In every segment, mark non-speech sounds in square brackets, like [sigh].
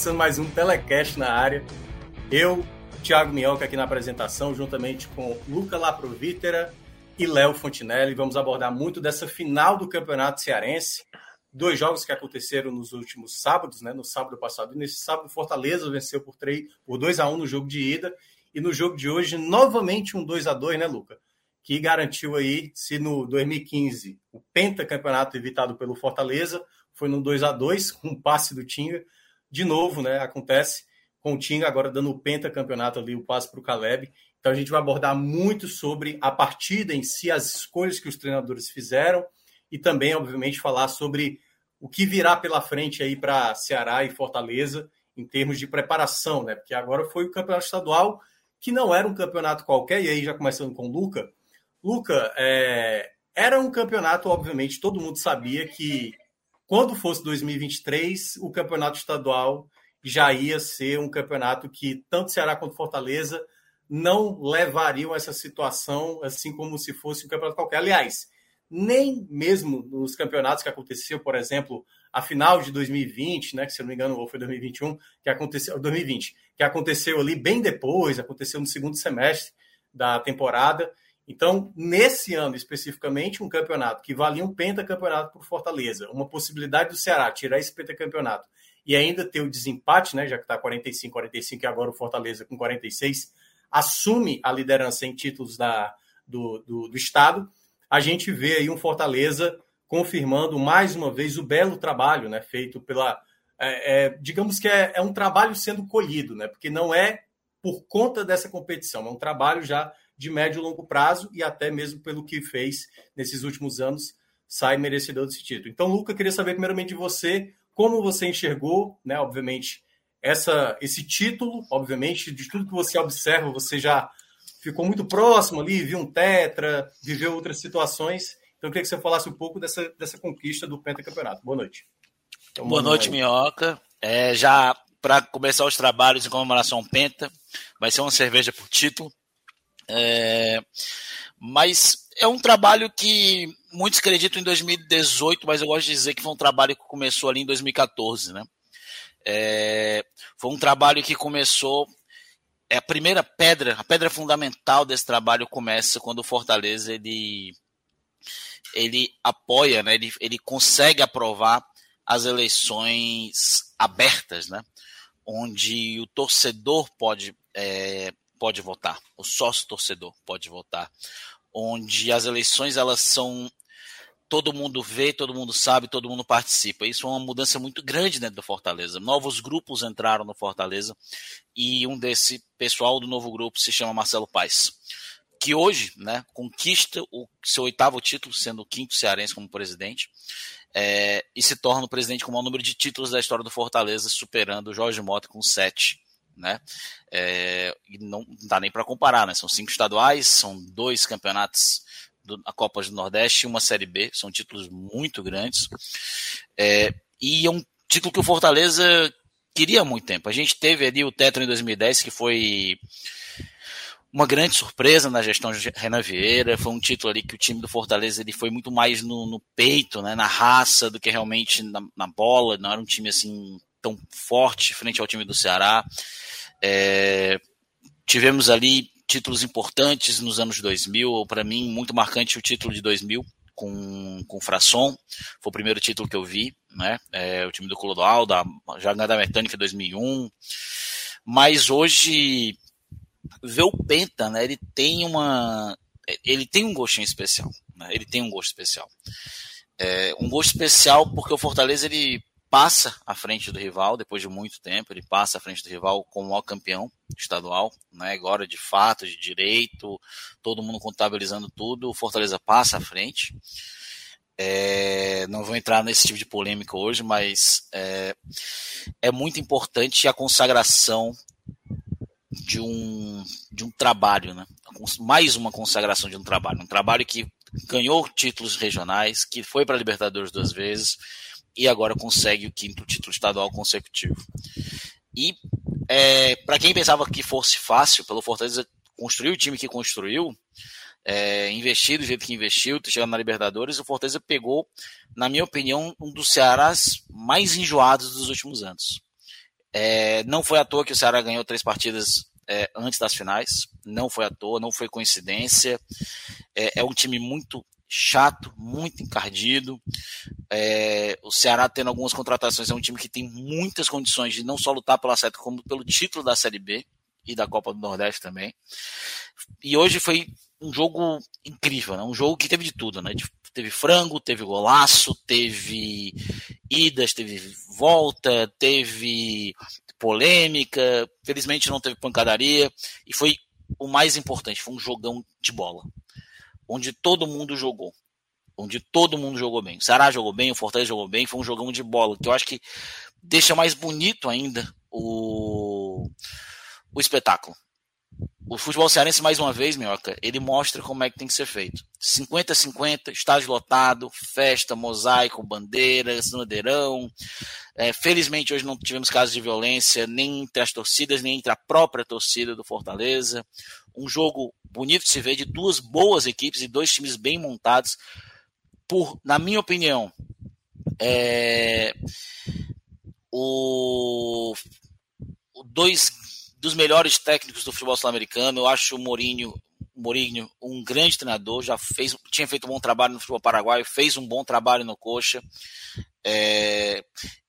Começando mais um telecast na área. Eu, Thiago Minhoca, aqui na apresentação, juntamente com Luca Laprovítera e Léo Fontinelli. Vamos abordar muito dessa final do Campeonato Cearense. Dois jogos que aconteceram nos últimos sábados, né? No sábado passado e nesse sábado, Fortaleza venceu por, 3, por 2 a 1 no jogo de ida. E no jogo de hoje, novamente um 2 a 2 né, Luca? Que garantiu aí, se no 2015 o pentacampeonato evitado pelo Fortaleza foi no 2 a 2 com um passe do Tinga de novo, né? Acontece com o Tinga agora dando o pentacampeonato ali, o passe para o Caleb. Então a gente vai abordar muito sobre a partida em si, as escolhas que os treinadores fizeram e também, obviamente, falar sobre o que virá pela frente aí para Ceará e Fortaleza em termos de preparação, né? Porque agora foi o campeonato estadual que não era um campeonato qualquer, e aí já começando com o Luca. Luca, é, era um campeonato, obviamente, todo mundo sabia que quando fosse 2023, o campeonato estadual já ia ser um campeonato que tanto Ceará quanto Fortaleza não levariam essa situação assim como se fosse um campeonato qualquer. Aliás, nem mesmo nos campeonatos que aconteceu, por exemplo, a final de 2020, né, que se eu não me engano, ou foi 2021, que aconteceu 2020, que aconteceu ali bem depois, aconteceu no segundo semestre da temporada. Então, nesse ano especificamente, um campeonato que valia um pentacampeonato por Fortaleza, uma possibilidade do Ceará tirar esse pentacampeonato e ainda ter o desempate, né, já que está 45, 45 e agora o Fortaleza com 46, assume a liderança em títulos da, do, do, do Estado, a gente vê aí um Fortaleza confirmando mais uma vez o belo trabalho né, feito pela. É, é, digamos que é, é um trabalho sendo colhido, né, porque não é por conta dessa competição, é um trabalho já de médio e longo prazo e até mesmo pelo que fez nesses últimos anos, sai merecedor desse título. Então, Luca, queria saber primeiramente de você como você enxergou, né, obviamente, essa, esse título, obviamente, de tudo que você observa, você já ficou muito próximo ali, viu um tetra, viveu outras situações. Então, eu queria que você falasse um pouco dessa, dessa conquista do pentacampeonato. Boa noite. Então, Boa noite, aí. Minhoca. É, já para começar os trabalhos em comemoração Penta, vai ser uma cerveja por título. É, mas é um trabalho que muitos acreditam em 2018, mas eu gosto de dizer que foi um trabalho que começou ali em 2014, né? É, foi um trabalho que começou. É a primeira pedra, a pedra fundamental desse trabalho começa quando o Fortaleza ele, ele apoia, né? ele, ele consegue aprovar as eleições abertas, né? onde o torcedor pode é, pode votar, o sócio torcedor pode votar, onde as eleições elas são todo mundo vê, todo mundo sabe, todo mundo participa. Isso é uma mudança muito grande dentro do Fortaleza. Novos grupos entraram no Fortaleza e um desse pessoal do novo grupo se chama Marcelo Paes, que hoje, né, conquista o seu oitavo título, sendo o quinto cearense como presidente. É, e se torna o presidente com o maior número de títulos da história do Fortaleza, superando o Jorge Mota com sete né? É, e não, dá nem para comparar, né? São cinco estaduais, são dois campeonatos da Copa do Nordeste e uma Série B, são títulos muito grandes. É, e é um título que o Fortaleza queria há muito tempo. A gente teve ali o Tetra em 2010, que foi uma grande surpresa na gestão de Renan Vieira. Foi um título ali que o time do Fortaleza ele foi muito mais no, no peito, né, na raça, do que realmente na, na, bola. Não era um time assim tão forte frente ao time do Ceará. É, tivemos ali títulos importantes nos anos 2000. Para mim, muito marcante o título de 2000 com, com o Frasson. Foi o primeiro título que eu vi, né? É, o time do Clodoal, da, já da Mecânica 2001. Mas hoje, ver o Penta, né? Ele tem uma. Ele tem um gostinho especial. Né? Ele tem um gosto especial. É, um gosto especial porque o Fortaleza ele passa à frente do rival depois de muito tempo, ele passa à frente do rival como o campeão estadual, né? Agora de fato, de direito, todo mundo contabilizando tudo, o Fortaleza passa à frente. É, não vou entrar nesse tipo de polêmica hoje, mas é, é muito importante a consagração de um, de um trabalho, né? mais uma consagração de um trabalho, um trabalho que ganhou títulos regionais, que foi para a Libertadores duas vezes e agora consegue o quinto título estadual consecutivo. E é, para quem pensava que fosse fácil, pelo Fortaleza construir o time que construiu, é, investir do jeito que investiu, chegando na Libertadores, o Fortaleza pegou, na minha opinião, um dos Cearás mais enjoados dos últimos anos. É, não foi à toa que o Ceará ganhou três partidas é, antes das finais, não foi à toa, não foi coincidência. É, é um time muito chato, muito encardido. É, o Ceará tendo algumas contratações é um time que tem muitas condições de não só lutar pela seta, como pelo título da Série B e da Copa do Nordeste também. E hoje foi um jogo incrível, né? um jogo que teve de tudo, né? Teve frango, teve golaço, teve idas, teve volta, teve polêmica, felizmente não teve pancadaria, e foi o mais importante, foi um jogão de bola, onde todo mundo jogou, onde todo mundo jogou bem. O Ceará jogou bem, o Fortaleza jogou bem, foi um jogão de bola, que eu acho que deixa mais bonito ainda o, o espetáculo o futebol cearense, mais uma vez, Minhoca, ele mostra como é que tem que ser feito. 50-50, estádio lotado, festa, mosaico, bandeiras, bandeirão. É, felizmente, hoje não tivemos casos de violência, nem entre as torcidas, nem entre a própria torcida do Fortaleza. Um jogo bonito de se ver, de duas boas equipes e dois times bem montados. Por, na minha opinião, é, o, o dois dos melhores técnicos do futebol sul-americano. Eu acho o Mourinho, Mourinho um grande treinador, já fez, tinha feito um bom trabalho no futebol paraguaio, fez um bom trabalho no Coxa é,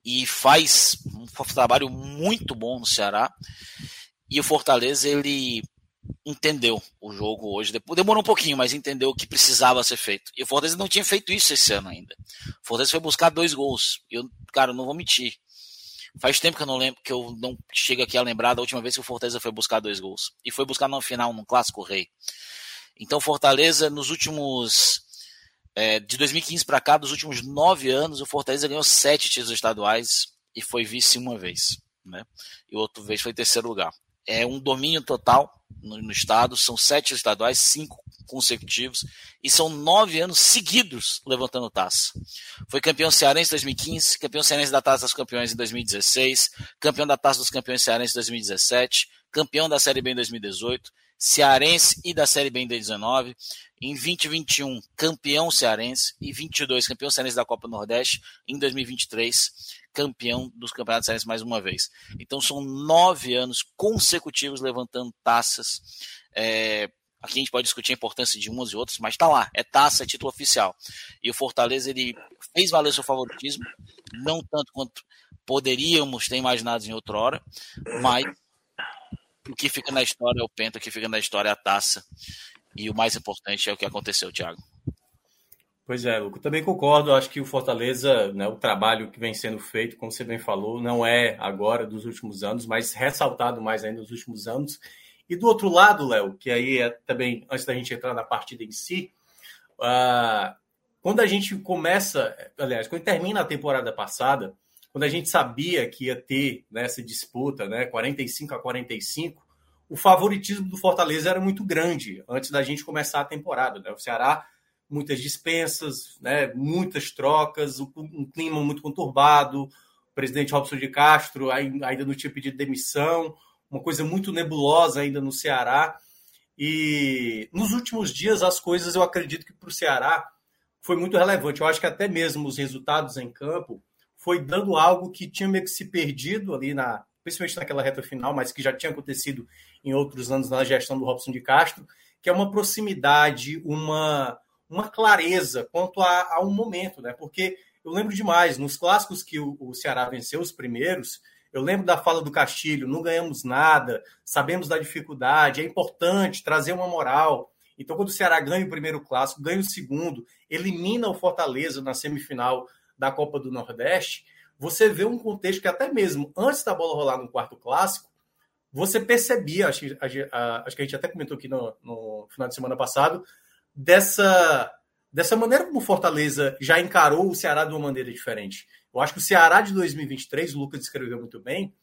e faz um trabalho muito bom no Ceará. E o Fortaleza, ele entendeu o jogo hoje. Demorou um pouquinho, mas entendeu o que precisava ser feito. E o Fortaleza não tinha feito isso esse ano ainda. O Fortaleza foi buscar dois gols. Eu, cara, não vou mentir. Faz tempo que eu não lembro, que eu não chego aqui a lembrar da última vez que o Fortaleza foi buscar dois gols. E foi buscar no final, no Clássico Rei. Então, Fortaleza, nos últimos. É, de 2015 para cá, dos últimos nove anos, o Fortaleza ganhou sete títulos estaduais e foi vice uma vez. Né? E outra vez foi terceiro lugar. É um domínio total no, no estado, são sete estaduais, cinco consecutivos e são nove anos seguidos levantando taça. Foi campeão cearense em 2015, campeão cearense da Taça dos Campeões em 2016, campeão da Taça dos Campeões cearense em 2017, campeão da Série B em 2018, cearense e da Série B em 2019. Em 2021, campeão cearense e 22, campeão cearense da Copa Nordeste. Em 2023, campeão dos campeonatos cearenses mais uma vez. Então são nove anos consecutivos levantando taças. É, Aqui a gente pode discutir a importância de umas e outras, mas está lá, é taça, é título oficial. E o Fortaleza ele fez valer seu favoritismo, não tanto quanto poderíamos ter imaginado em outra hora, mas o que fica na história é o penta, o que fica na história é a taça. E o mais importante é o que aconteceu, Thiago. Pois é, Luco, também concordo. Acho que o Fortaleza, né, o trabalho que vem sendo feito, como você bem falou, não é agora dos últimos anos, mas ressaltado mais ainda nos últimos anos. E do outro lado, Léo, que aí é também, antes da gente entrar na partida em si, uh, quando a gente começa, aliás, quando termina a temporada passada, quando a gente sabia que ia ter né, essa disputa, né, 45 a 45, o favoritismo do Fortaleza era muito grande antes da gente começar a temporada. Né? O Ceará, muitas dispensas, né, muitas trocas, um clima muito conturbado, o presidente Robson de Castro ainda não tinha pedido demissão, uma coisa muito nebulosa ainda no Ceará. E nos últimos dias, as coisas eu acredito que para o Ceará foi muito relevante. Eu acho que até mesmo os resultados em campo foi dando algo que tinha meio que se perdido ali, na, principalmente naquela reta final, mas que já tinha acontecido em outros anos na gestão do Robson de Castro, que é uma proximidade, uma, uma clareza quanto a, a um momento, né? Porque eu lembro demais, nos clássicos que o, o Ceará venceu, os primeiros, eu lembro da fala do Castilho: não ganhamos nada, sabemos da dificuldade, é importante trazer uma moral. Então, quando o Ceará ganha o primeiro clássico, ganha o segundo, elimina o Fortaleza na semifinal da Copa do Nordeste, você vê um contexto que até mesmo antes da bola rolar no quarto clássico, você percebia, acho que, a, acho que a gente até comentou aqui no, no final de semana passado, dessa, dessa maneira como Fortaleza já encarou o Ceará de uma maneira diferente. Eu acho que o Ceará de 2023, o Lucas descreveu muito bem,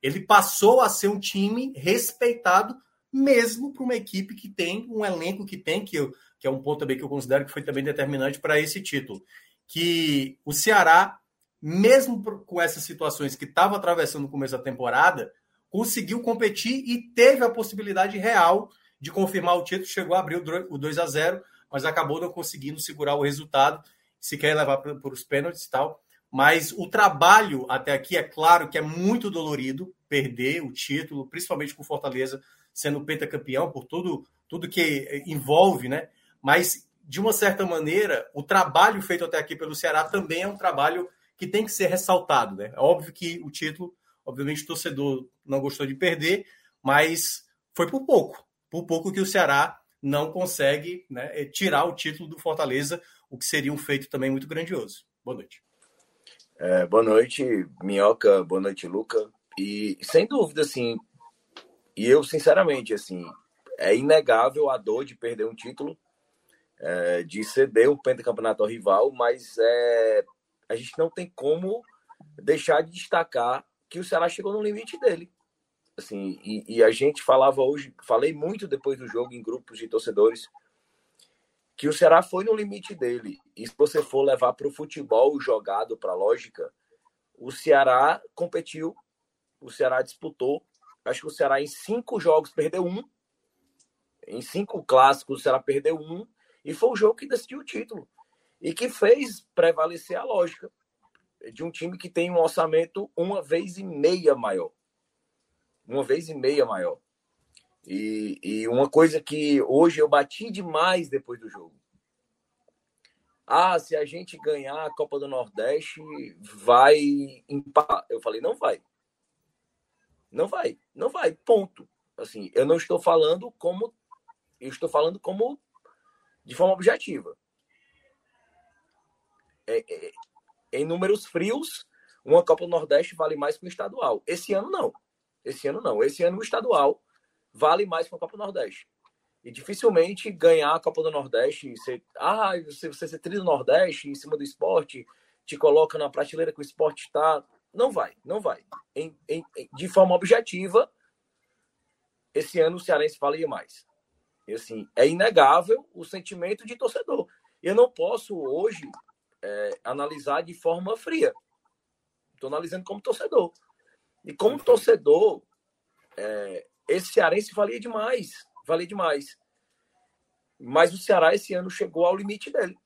ele passou a ser um time respeitado mesmo para uma equipe que tem um elenco que tem, que, eu, que é um ponto também que eu considero que foi também determinante para esse título. Que o Ceará, mesmo com essas situações que estava atravessando no começo da temporada, conseguiu competir e teve a possibilidade real de confirmar o título, chegou a abrir o 2 a 0 mas acabou não conseguindo segurar o resultado, se quer levar para os pênaltis e tal. Mas o trabalho até aqui, é claro que é muito dolorido perder o título, principalmente com Fortaleza sendo pentacampeão, por tudo, tudo que envolve, né? Mas, de uma certa maneira, o trabalho feito até aqui pelo Ceará também é um trabalho que tem que ser ressaltado, né? É óbvio que o título, obviamente, o torcedor não gostou de perder, mas foi por pouco. Por pouco que o Ceará não consegue né, é, tirar o título do Fortaleza, o que seria um feito também muito grandioso. Boa noite. É, boa noite, Minhoca. Boa noite, Luca. E sem dúvida, assim, e eu, sinceramente, assim, é inegável a dor de perder um título, é, de ceder um pentacampeonato ao rival, mas é, a gente não tem como deixar de destacar que o Ceará chegou no limite dele. Assim, e, e a gente falava hoje, falei muito depois do jogo em grupos de torcedores, que o Ceará foi no limite dele. E se você for levar para o futebol jogado, para a lógica, o Ceará competiu, o Ceará disputou, Acho que o Ceará em cinco jogos perdeu um. Em cinco clássicos, o Ceará perdeu um. E foi o jogo que decidiu o título. E que fez prevalecer a lógica de um time que tem um orçamento uma vez e meia maior. Uma vez e meia maior. E, e uma coisa que hoje eu bati demais depois do jogo. Ah, se a gente ganhar a Copa do Nordeste, vai empatar. Eu falei, não vai. Não vai, não vai, ponto. Assim, eu não estou falando como eu estou falando como de forma objetiva. É, é, em números frios, uma Copa do Nordeste vale mais que um estadual. Esse ano não. Esse ano não. Esse ano o estadual vale mais que uma Copa do Nordeste. E dificilmente ganhar a Copa do Nordeste, você, ah, você, ser tri do Nordeste em cima do esporte, te coloca na prateleira que o esporte está não vai, não vai. Em, em, de forma objetiva, esse ano o Cearense valia mais. E, assim, é inegável o sentimento de torcedor. Eu não posso hoje é, analisar de forma fria. Estou analisando como torcedor. E como torcedor, é, esse Cearense valia demais. Valia demais. Mas o Ceará esse ano chegou ao limite dele.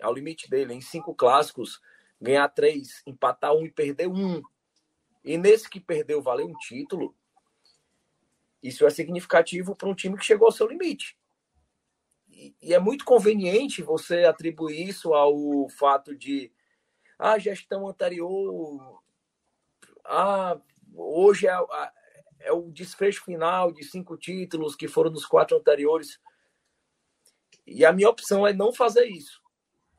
Ao limite dele. Em cinco clássicos, ganhar três, empatar um e perder um. E nesse que perdeu, valeu um título. Isso é significativo para um time que chegou ao seu limite. E, e é muito conveniente você atribuir isso ao fato de a ah, gestão anterior. Ah, hoje é, é o desfecho final de cinco títulos que foram nos quatro anteriores. E a minha opção é não fazer isso.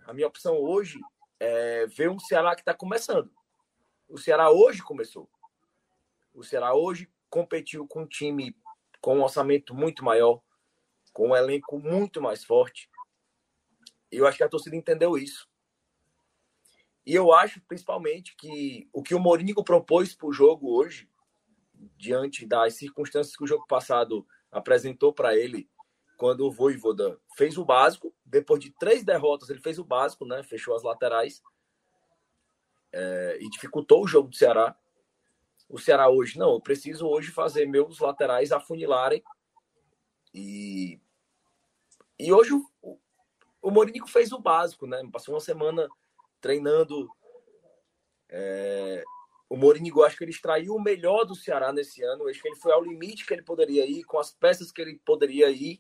A minha opção hoje é, ver um Ceará que está começando. O Ceará hoje começou. O Ceará hoje competiu com um time com um orçamento muito maior, com um elenco muito mais forte. E eu acho que a torcida entendeu isso. E eu acho, principalmente, que o que o Mourinho propôs para o jogo hoje, diante das circunstâncias que o jogo passado apresentou para ele, quando o Voivoda fez o básico, depois de três derrotas, ele fez o básico, né? Fechou as laterais é, e dificultou o jogo do Ceará. O Ceará hoje, não, eu preciso hoje fazer meus laterais afunilarem. E, e hoje o, o Mourinho fez o básico, né? Passou uma semana treinando. É, o Mourinho, acho que ele extraiu o melhor do Ceará nesse ano. Acho que ele foi ao limite que ele poderia ir, com as peças que ele poderia ir.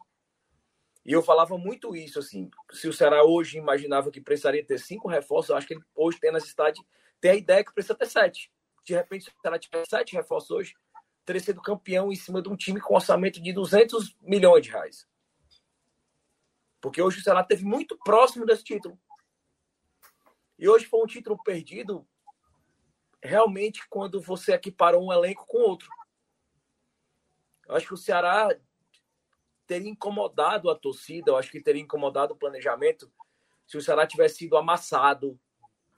E eu falava muito isso, assim. Se o Ceará hoje imaginava que precisaria ter cinco reforços, eu acho que ele hoje tem necessidade, tem a ideia que precisa ter sete. De repente, se o Ceará tiver sete reforços hoje, teria sido campeão em cima de um time com orçamento de 200 milhões de reais. Porque hoje o Ceará teve muito próximo desse título. E hoje foi um título perdido realmente quando você equiparou um elenco com outro. Eu acho que o Ceará teria incomodado a torcida, eu acho que teria incomodado o planejamento se o Ceará tivesse sido amassado,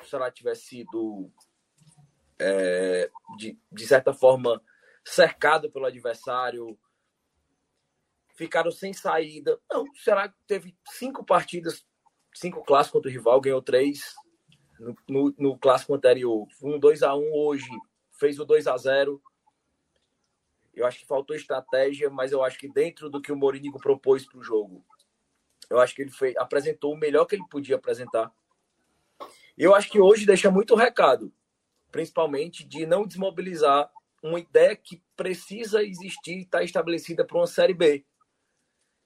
se o Ceará tivesse sido, é, de, de certa forma, cercado pelo adversário, ficaram sem saída. Não, o Ceará teve cinco partidas, cinco clássicos contra o rival, ganhou três no, no, clássico anterior. Um 2 a 1 hoje, fez o 2 a 0 Eu acho que faltou estratégia, mas eu acho que dentro do que o Mourinho propôs para o jogo, eu acho que ele foi, apresentou o melhor que ele podia apresentar. Eu acho que hoje deixa muito recado, principalmente de não desmobilizar uma ideia que precisa existir e está estabelecida para uma Série B.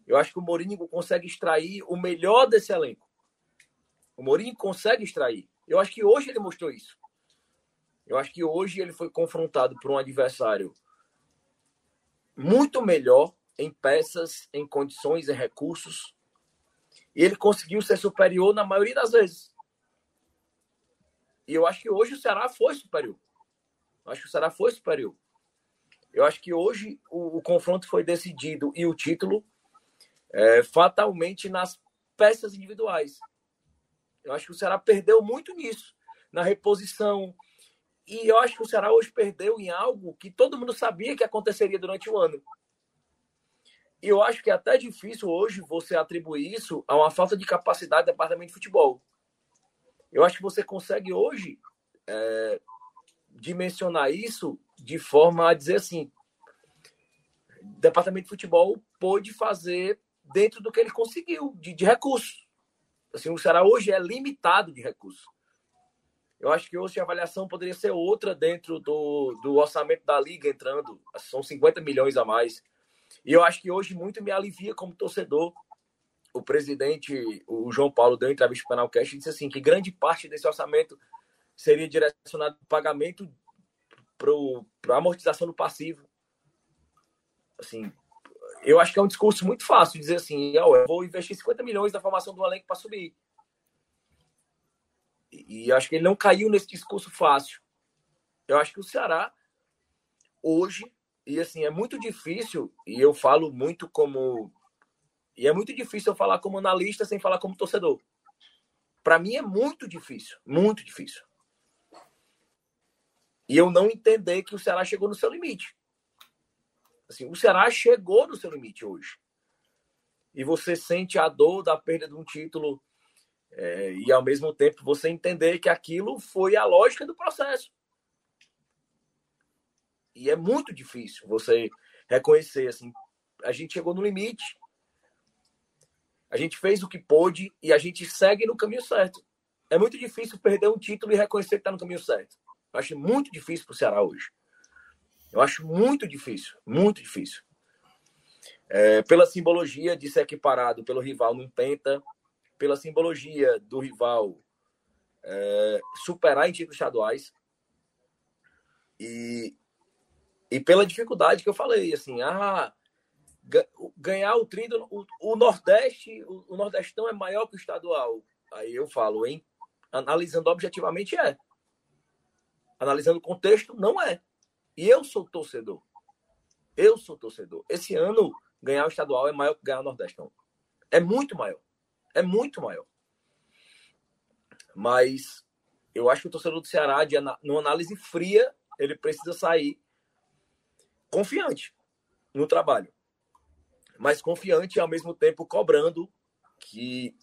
Eu acho que o Mourinho consegue extrair o melhor desse elenco. O Mourinho consegue extrair. Eu acho que hoje ele mostrou isso. Eu acho que hoje ele foi confrontado por um adversário muito melhor em peças, em condições, em recursos. E ele conseguiu ser superior na maioria das vezes. E eu acho que hoje o Ceará foi superior. Eu acho que o Ceará foi superior. Eu acho que hoje o, o confronto foi decidido e o título é, fatalmente nas peças individuais. Eu acho que o Ceará perdeu muito nisso, na reposição. E eu acho que o Ceará hoje perdeu em algo que todo mundo sabia que aconteceria durante o ano. E eu acho que é até difícil hoje você atribuir isso a uma falta de capacidade do departamento de futebol. Eu acho que você consegue hoje é, dimensionar isso de forma a dizer assim: departamento de futebol pôde fazer dentro do que ele conseguiu de, de recursos. Assim, o Ceará hoje é limitado de recursos. Eu acho que hoje a avaliação poderia ser outra dentro do, do orçamento da liga entrando. São 50 milhões a mais. E eu acho que hoje muito me alivia como torcedor. O presidente, o João Paulo, deu entrevista para o Canal e disse assim que grande parte desse orçamento seria direcionado para pagamento para amortização do passivo. Assim, eu acho que é um discurso muito fácil dizer assim, eu vou investir 50 milhões na formação do elenco para subir. E, e acho que ele não caiu nesse discurso fácil. Eu acho que o Ceará hoje e assim é muito difícil e eu falo muito como e é muito difícil eu falar como analista sem falar como torcedor. Para mim é muito difícil, muito difícil. E eu não entender que o Ceará chegou no seu limite. Assim, o Ceará chegou no seu limite hoje. E você sente a dor da perda de um título é, e, ao mesmo tempo, você entender que aquilo foi a lógica do processo. E é muito difícil você reconhecer, assim, a gente chegou no limite, a gente fez o que pôde e a gente segue no caminho certo. É muito difícil perder um título e reconhecer que está no caminho certo. Eu acho muito difícil para o Ceará hoje. Eu acho muito difícil, muito difícil. É, pela simbologia de ser equiparado pelo rival num penta, pela simbologia do rival é, superar em títulos estaduais e, e pela dificuldade que eu falei, assim, ah, ganhar o trindo, o, o Nordeste, o, o, Nordestão é maior que o estadual. Aí eu falo, hein? Analisando objetivamente é. Analisando o contexto, não é. E eu sou torcedor. Eu sou torcedor. Esse ano, ganhar o estadual é maior que ganhar o Nordestão. É muito maior. É muito maior. Mas eu acho que o torcedor do Ceará, de, numa análise fria, ele precisa sair confiante no trabalho. Mas confiante e, ao mesmo tempo, cobrando que,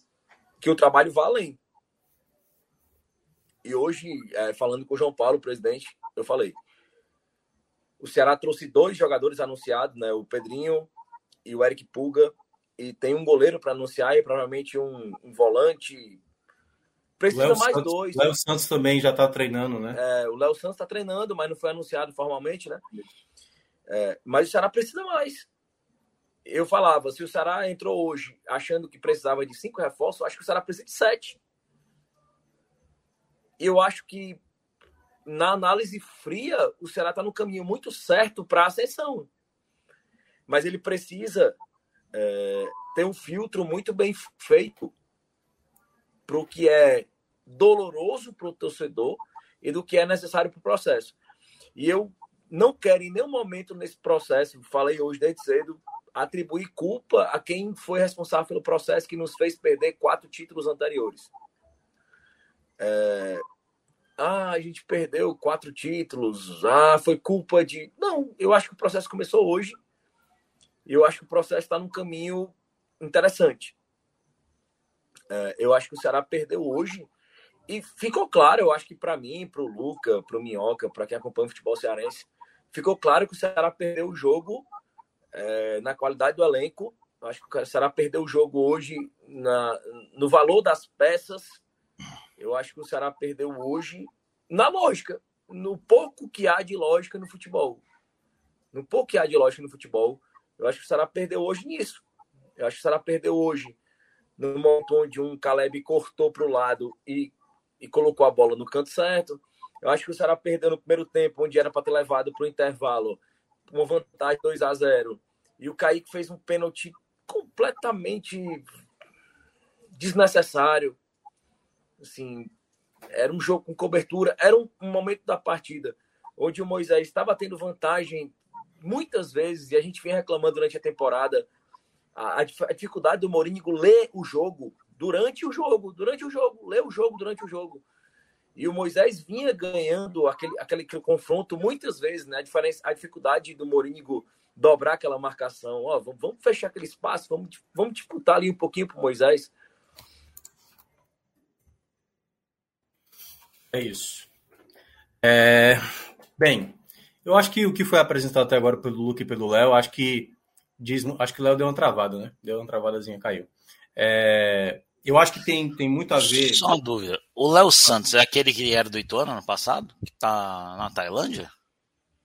que o trabalho vá além. E hoje, é, falando com o João Paulo, presidente, eu falei: o Ceará trouxe dois jogadores anunciados, né? O Pedrinho e o Eric Puga. E tem um goleiro para anunciar e provavelmente um, um volante. Precisa Léo mais Santos, dois. Léo Santos também já está treinando, né? É, o Léo Santos está treinando, mas não foi anunciado formalmente, né? É, mas o Ceará precisa mais. Eu falava, se o Ceará entrou hoje achando que precisava de cinco reforços, acho que o Ceará precisa de sete. Eu acho que na análise fria, o Ceará está no caminho muito certo para a ascensão. Mas ele precisa é, ter um filtro muito bem feito para o que é doloroso para o torcedor e do que é necessário para o processo. E eu não quero em nenhum momento nesse processo, falei hoje desde cedo, atribuir culpa a quem foi responsável pelo processo que nos fez perder quatro títulos anteriores. É... Ah, a gente perdeu quatro títulos. Ah, foi culpa de. Não, eu acho que o processo começou hoje. E eu acho que o processo está num caminho interessante. É, eu acho que o Ceará perdeu hoje. E ficou claro, eu acho que para mim, para o Luca, para o Minhoca, para quem acompanha o futebol cearense, ficou claro que o Ceará perdeu o jogo é, na qualidade do elenco. Eu acho que o Ceará perdeu o jogo hoje na, no valor das peças. Eu acho que o Ceará perdeu hoje na lógica, no pouco que há de lógica no futebol. No pouco que há de lógica no futebol, eu acho que o Ceará perdeu hoje nisso. Eu acho que o Ceará perdeu hoje no momento onde um Caleb cortou para o lado e, e colocou a bola no canto certo. Eu acho que o Ceará perdeu no primeiro tempo, onde era para ter levado para o intervalo uma vantagem 2 a 0 E o Kaique fez um pênalti completamente desnecessário. Assim, era um jogo com cobertura, era um, um momento da partida onde o Moisés estava tendo vantagem muitas vezes, e a gente vem reclamando durante a temporada a, a, dificuldade do Mourinho ler o jogo durante o jogo, durante o jogo, ler o jogo durante o jogo. E o Moisés vinha ganhando aquele, aquele, aquele confronto muitas vezes, né? A, diferença, a dificuldade do Mourinho dobrar aquela marcação. Ó, vamos, vamos fechar aquele espaço, vamos, vamos disputar ali um pouquinho para Moisés. É isso. É... Bem, eu acho que o que foi apresentado até agora pelo Luke e pelo Léo, acho que diz, acho que o Léo deu uma travada, né? Deu uma travadazinha, caiu. É, eu acho que tem, tem muito a ver. Só uma dúvida. O Léo Santos é aquele que era do Ituano ano passado? Que tá na Tailândia?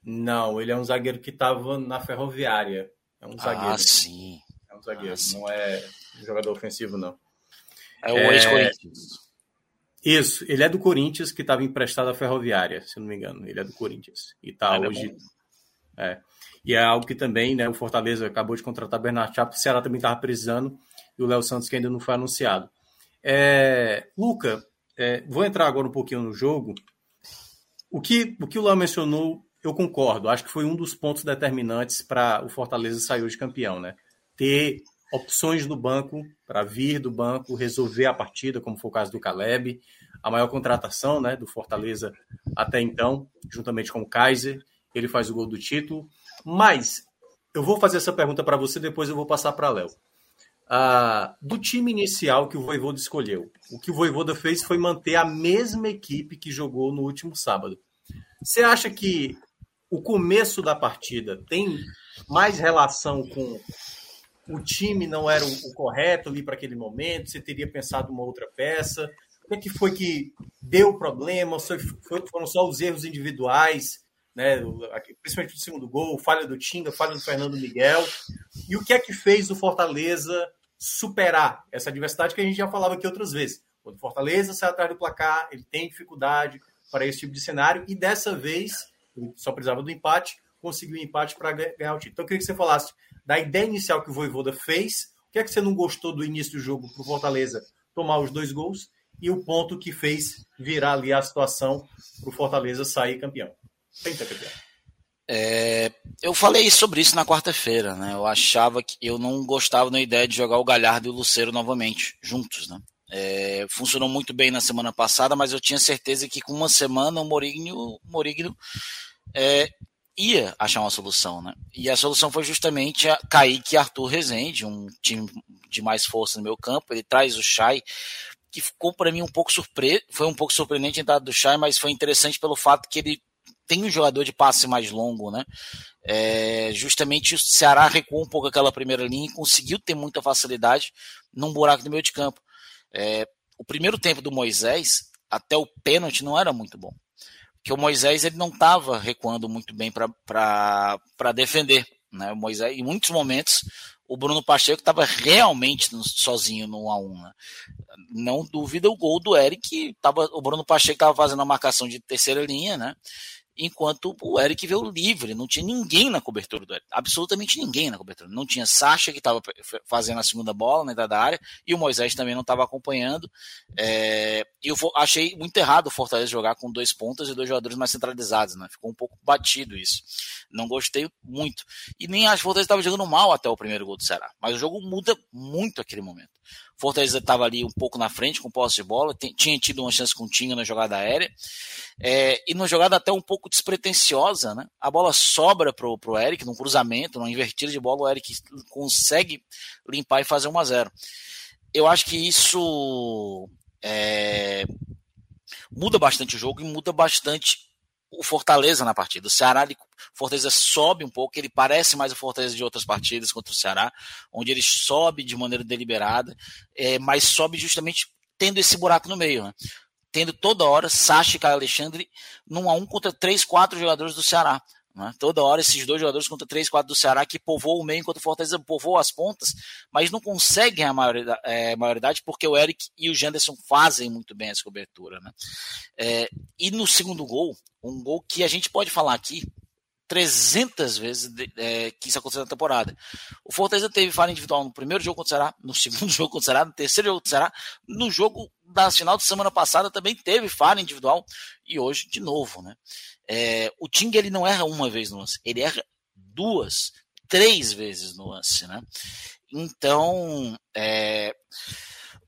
Não, ele é um zagueiro que estava na Ferroviária. É um zagueiro. Ah, sim. É um zagueiro, ah, não é um jogador ofensivo, não. É o é... ex-Corinthians. Isso, ele é do Corinthians, que estava emprestado à Ferroviária, se não me engano. Ele é do Corinthians. E tá ah, hoje. É. E é algo que também, né, o Fortaleza acabou de contratar Bernardo Chapo, o Ceará também estava precisando, e o Léo Santos que ainda não foi anunciado. É, Luca, é, vou entrar agora um pouquinho no jogo. O que o, que o Léo mencionou, eu concordo. Acho que foi um dos pontos determinantes para o Fortaleza sair de campeão, né? Ter opções no banco para vir do banco, resolver a partida, como foi o caso do Caleb, a maior contratação né, do Fortaleza até então, juntamente com o Kaiser. Ele faz o gol do título. Mas eu vou fazer essa pergunta para você, depois eu vou passar para Léo. Ah, do time inicial que o Voivoda escolheu, o que o Voivoda fez foi manter a mesma equipe que jogou no último sábado. Você acha que o começo da partida tem mais relação com o time não era o, correto ali para aquele momento? Você teria pensado uma outra peça? O que, é que foi que deu problema? Foram só os erros individuais? né? Principalmente no segundo gol, falha do Tinga, falha do Fernando Miguel. E o que é que fez o Fortaleza superar essa adversidade que a gente já falava aqui outras vezes? Quando o Fortaleza sai atrás do placar, ele tem dificuldade para esse tipo de cenário, e dessa vez, só precisava do empate, conseguiu o um empate para ganhar o título. Então eu queria que você falasse da ideia inicial que o Voivoda fez, o que é que você não gostou do início do jogo para o Fortaleza tomar os dois gols, e o ponto que fez virar ali a situação para o Fortaleza sair campeão. É, eu falei sobre isso na quarta-feira, né? Eu achava que eu não gostava da ideia de jogar o Galhardo e o Luceiro novamente, juntos, né? É, funcionou muito bem na semana passada, mas eu tinha certeza que com uma semana o Morigno, Morigno é, ia achar uma solução, né? E a solução foi justamente a Kaique Arthur Rezende, um time de mais força no meu campo. Ele traz o Chay, que ficou para mim um pouco surpreso, foi um pouco surpreendente a entrada do Chay, mas foi interessante pelo fato que ele tem um jogador de passe mais longo, né? É, justamente o Ceará recuou um pouco aquela primeira linha e conseguiu ter muita facilidade num buraco no meio de campo. É, o primeiro tempo do Moisés, até o pênalti, não era muito bom. Porque o Moisés ele não estava recuando muito bem para defender. Né? O Moisés, em muitos momentos, o Bruno Pacheco estava realmente sozinho no 1x1. Né? Não duvida o gol do Eric, tava, o Bruno Pacheco estava fazendo a marcação de terceira linha, né? Enquanto o Eric veio livre, não tinha ninguém na cobertura do Eric, absolutamente ninguém na cobertura. Não tinha Sacha, que estava fazendo a segunda bola na entrada da área, e o Moisés também não estava acompanhando. É, eu achei muito errado o Fortaleza jogar com dois pontas e dois jogadores mais centralizados, né? Ficou um pouco batido isso. Não gostei muito. E nem acho que o Fortaleza estava jogando mal até o primeiro gol do Ceará. Mas o jogo muda muito aquele momento. Fortaleza estava ali um pouco na frente com posse de bola, tinha tido uma chance com o Tinga na jogada aérea, é, e numa jogada até um pouco despretensiosa, né? A bola sobra pro, pro Eric, num cruzamento, numa invertida de bola, o Eric consegue limpar e fazer 1 a 0 Eu acho que isso é, muda bastante o jogo e muda bastante o Fortaleza na partida. O Ceará, ele, Fortaleza sobe um pouco, ele parece mais o Fortaleza de outras partidas contra o Ceará, onde ele sobe de maneira deliberada, é, mas sobe justamente tendo esse buraco no meio, né? Tendo toda hora Sacha e Caio Alexandre num a um contra três, quatro jogadores do Ceará. Né? Toda hora esses dois jogadores contra três, quatro do Ceará que povoam o meio enquanto o Fortaleza povoa as pontas, mas não conseguem a maioridade, é, maioridade porque o Eric e o Janderson fazem muito bem essa cobertura. Né? É, e no segundo gol, um gol que a gente pode falar aqui 300 vezes é, que isso aconteceu na temporada. O Fortaleza teve falha individual no primeiro jogo contra o Ceará, no segundo [laughs] jogo contra o Ceará, no terceiro jogo contra o Ceará, no jogo da final de semana passada também teve falha individual e hoje de novo, né? É, o Ting ele não erra uma vez no lance, ele erra duas, três vezes no lance, né? Então, é,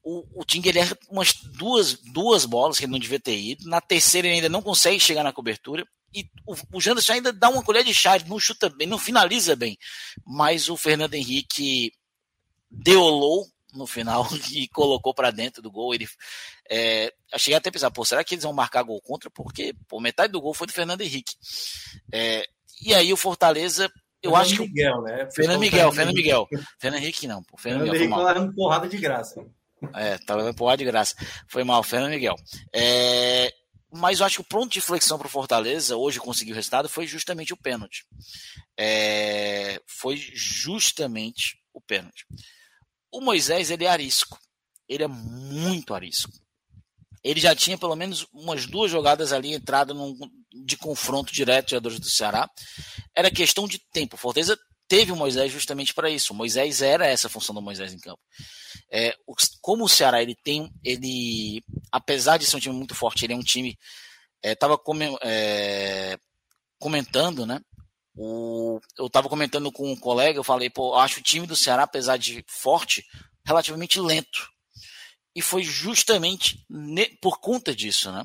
o, o Ting ele erra umas duas, duas bolas que ele não devia ter ido. Na terceira ele ainda não consegue chegar na cobertura. E o, o Janderson ainda dá uma colher de chá, ele não chuta bem, não finaliza bem. Mas o Fernando Henrique deolou no final [laughs] e colocou para dentro do gol. Ele, é, eu cheguei até a pensar, pô, será que eles vão marcar gol contra? Porque pô, metade do gol foi do Fernando Henrique. É, e aí o Fortaleza, eu Fernando acho que. Miguel, né? Fernando Miguel, Fernando Miguel. Fernando Henrique não, pô. Fernando, Fernando Henrique levando porrada de graça. É, tava levando porrada de graça. Foi mal, Fernando Miguel. É, mas eu acho que o ponto de flexão para o Fortaleza, hoje conseguiu o resultado, foi justamente o pênalti. É, foi justamente o pênalti. O Moisés, ele é arisco. Ele é muito arisco. Ele já tinha pelo menos umas duas jogadas ali entrada num, de confronto direto de jogadores do Ceará. Era questão de tempo. O Fortaleza teve o Moisés justamente para isso. O Moisés era essa função do Moisés em campo. É, como o Ceará ele tem, ele, apesar de ser um time muito forte, ele é um time. Estava é, é, comentando, né? O, eu estava comentando com um colega, eu falei, pô, acho o time do Ceará, apesar de forte, relativamente lento. E foi justamente por conta disso, né?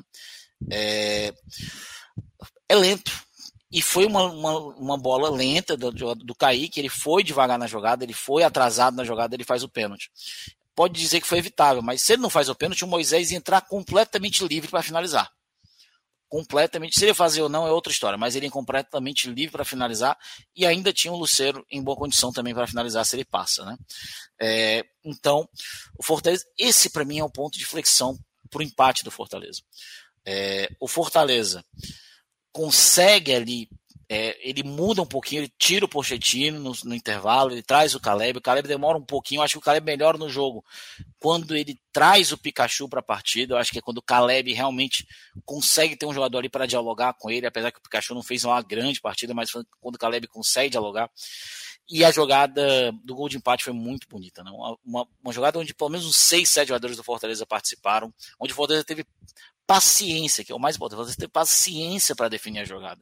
É, é lento. E foi uma, uma, uma, bola lenta do, do Kaique, ele foi devagar na jogada, ele foi atrasado na jogada, ele faz o pênalti. Pode dizer que foi evitável, mas se ele não faz o pênalti, o Moisés ia entrar completamente livre para finalizar completamente. Se ele fazer ou não é outra história, mas ele é completamente livre para finalizar e ainda tinha o Lucero em boa condição também para finalizar se ele passa, né? É, então, o Fortaleza, esse para mim é um ponto de flexão para o empate do Fortaleza. É, o Fortaleza consegue ali é, ele muda um pouquinho, ele tira o Pochettino no, no, intervalo, ele traz o Caleb. O Caleb demora um pouquinho, acho que o Caleb melhora no jogo. Quando ele traz o Pikachu para a partida, eu acho que é quando o Caleb realmente consegue ter um jogador ali para dialogar com ele, apesar que o Pikachu não fez uma grande partida, mas quando o Caleb consegue dialogar. E a jogada do gol de empate foi muito bonita. Né? Uma, uma, uma jogada onde pelo menos uns 6, 7 jogadores do Fortaleza participaram, onde o Fortaleza teve paciência, que é o mais importante, você ter paciência para definir a jogada.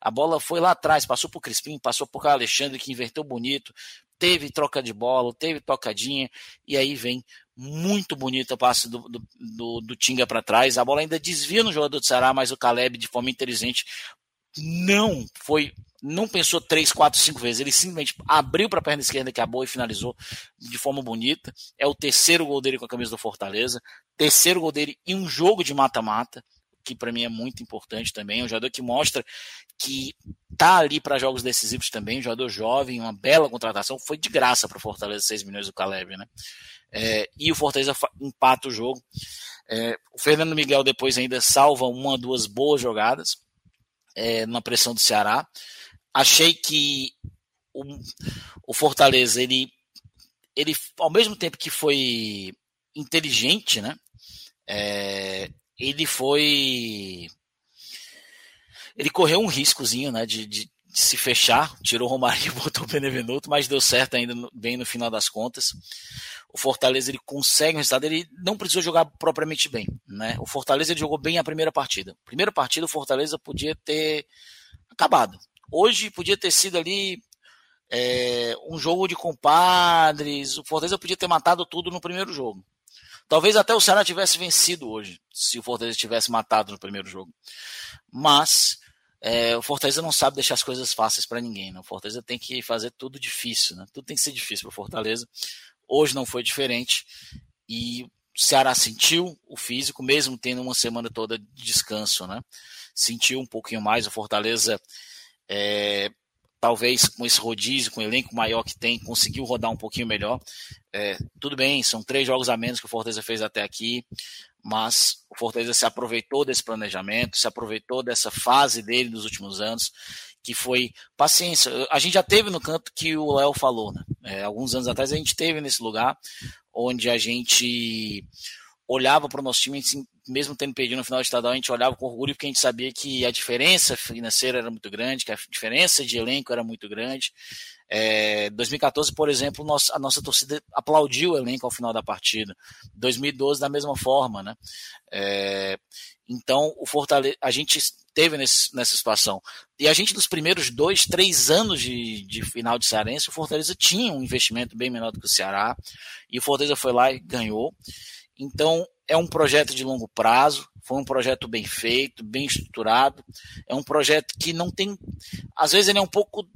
A bola foi lá atrás, passou por Crispim, passou por Alexandre, que inverteu bonito, teve troca de bola, teve tocadinha, e aí vem muito bonito o passe do, do, do, do Tinga para trás. A bola ainda desvia no jogador do Ceará, mas o Caleb, de forma inteligente, não foi não pensou três, quatro, cinco vezes. Ele simplesmente abriu para a perna esquerda, acabou e finalizou de forma bonita. É o terceiro gol dele com a camisa do Fortaleza. Terceiro gol dele em um jogo de mata-mata, que para mim é muito importante também. É um jogador que mostra que tá ali para jogos decisivos também. Um jogador jovem, uma bela contratação. Foi de graça para o Fortaleza 6 milhões do Caleb, né? É, e o Fortaleza empata o jogo. É, o Fernando Miguel depois ainda salva uma, duas boas jogadas é, na pressão do Ceará achei que o, o Fortaleza, ele, ele, ao mesmo tempo que foi inteligente, né? É, ele foi. ele correu um riscozinho, né, de, de, de se fechar, tirou o Romário [laughs] e botou o Benevenuto, mas deu certo ainda bem no final das contas. O Fortaleza ele consegue um resultado, ele não precisou jogar propriamente bem, né? O Fortaleza ele jogou bem a primeira partida. Primeira partida o Fortaleza podia ter acabado. Hoje podia ter sido ali é, um jogo de compadres. O Fortaleza podia ter matado tudo no primeiro jogo. Talvez até o Ceará tivesse vencido hoje, se o Fortaleza tivesse matado no primeiro jogo. Mas é, o Fortaleza não sabe deixar as coisas fáceis para ninguém. Né? O Fortaleza tem que fazer tudo difícil. Né? Tudo tem que ser difícil para o Fortaleza. Hoje não foi diferente. E o Ceará sentiu o físico, mesmo tendo uma semana toda de descanso. Né? Sentiu um pouquinho mais. O Fortaleza é, talvez com esse rodízio, com o elenco maior que tem, conseguiu rodar um pouquinho melhor. É, tudo bem, são três jogos a menos que o Fortaleza fez até aqui, mas o Fortaleza se aproveitou desse planejamento, se aproveitou dessa fase dele nos últimos anos, que foi paciência. A gente já teve no canto que o Léo falou, né? É, alguns anos atrás a gente teve nesse lugar onde a gente olhava para o nosso time, assim, mesmo tendo perdido no final do estadual, a gente olhava com orgulho porque a gente sabia que a diferença financeira era muito grande, que a diferença de elenco era muito grande. É, 2014, por exemplo, a nossa torcida aplaudiu o elenco ao final da partida. 2012, da mesma forma, né? É, então, o Fortaleza, a gente teve nesse, nessa situação. E a gente, nos primeiros dois, três anos de, de final de Cearense, o Fortaleza tinha um investimento bem menor do que o Ceará, e o Fortaleza foi lá e ganhou. Então, é um projeto de longo prazo, foi um projeto bem feito, bem estruturado. É um projeto que não tem. Às vezes ele é um pouco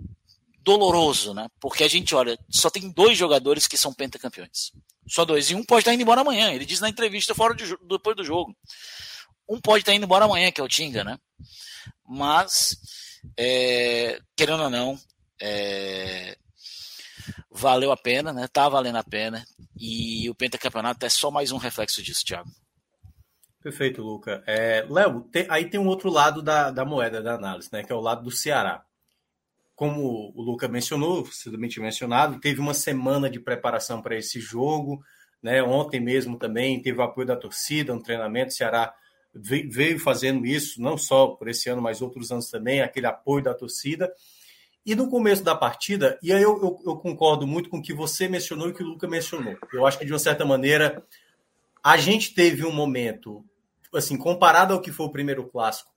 doloroso, né? Porque a gente olha, só tem dois jogadores que são pentacampeões. Só dois. E um pode estar indo embora amanhã. Ele diz na entrevista fora de, depois do jogo. Um pode estar indo embora amanhã, que é o Tinga, né? Mas, é, querendo ou não, é, valeu a pena, né? Tá valendo a pena. E o pentacampeonato é só mais um reflexo disso, Thiago. Perfeito, Luca. É, Léo, aí tem um outro lado da, da moeda da análise, né? Que é o lado do Ceará. Como o Luca mencionou, tinha mencionado, teve uma semana de preparação para esse jogo, né? Ontem mesmo também teve o apoio da torcida, um treinamento. O Ceará veio fazendo isso, não só por esse ano, mas outros anos também, aquele apoio da torcida. E no começo da partida, e aí eu, eu, eu, concordo muito com o que você mencionou e que o Luca mencionou. Eu acho que, de uma certa maneira, a gente teve um momento, assim, comparado ao que foi o primeiro clássico,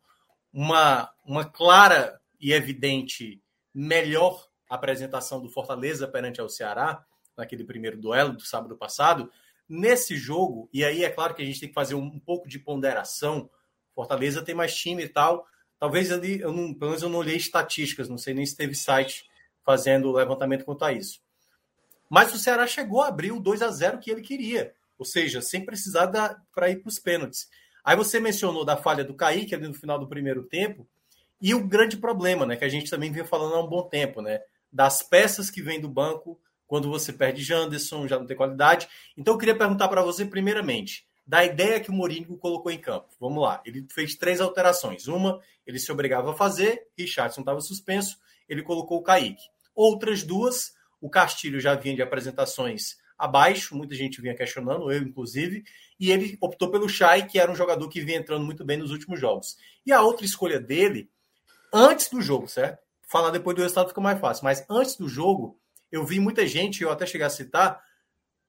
uma, uma clara e evidente melhor apresentação do Fortaleza perante ao Ceará, naquele primeiro duelo do sábado passado. Nesse jogo, e aí é claro que a gente tem que fazer um, um pouco de ponderação, Fortaleza tem mais time e tal, Talvez ali, eu não, pelo menos eu não olhei estatísticas, não sei nem se teve site fazendo levantamento quanto a isso. Mas o Ceará chegou a abrir o 2 a 0 que ele queria, ou seja, sem precisar para ir para os pênaltis. Aí você mencionou da falha do Kaique ali no final do primeiro tempo, e o grande problema, né, que a gente também vinha falando há um bom tempo, né, das peças que vêm do banco quando você perde Janderson, já não tem qualidade. Então eu queria perguntar para você primeiramente, da ideia que o Mourinho colocou em campo. Vamos lá, ele fez três alterações. Uma, ele se obrigava a fazer, Richardson estava suspenso, ele colocou o Kaique. Outras duas, o Castilho já vinha de apresentações abaixo, muita gente vinha questionando, eu inclusive, e ele optou pelo Chay, que era um jogador que vinha entrando muito bem nos últimos jogos. E a outra escolha dele, antes do jogo, certo? Falar depois do resultado fica mais fácil, mas antes do jogo, eu vi muita gente, eu até chegar a citar,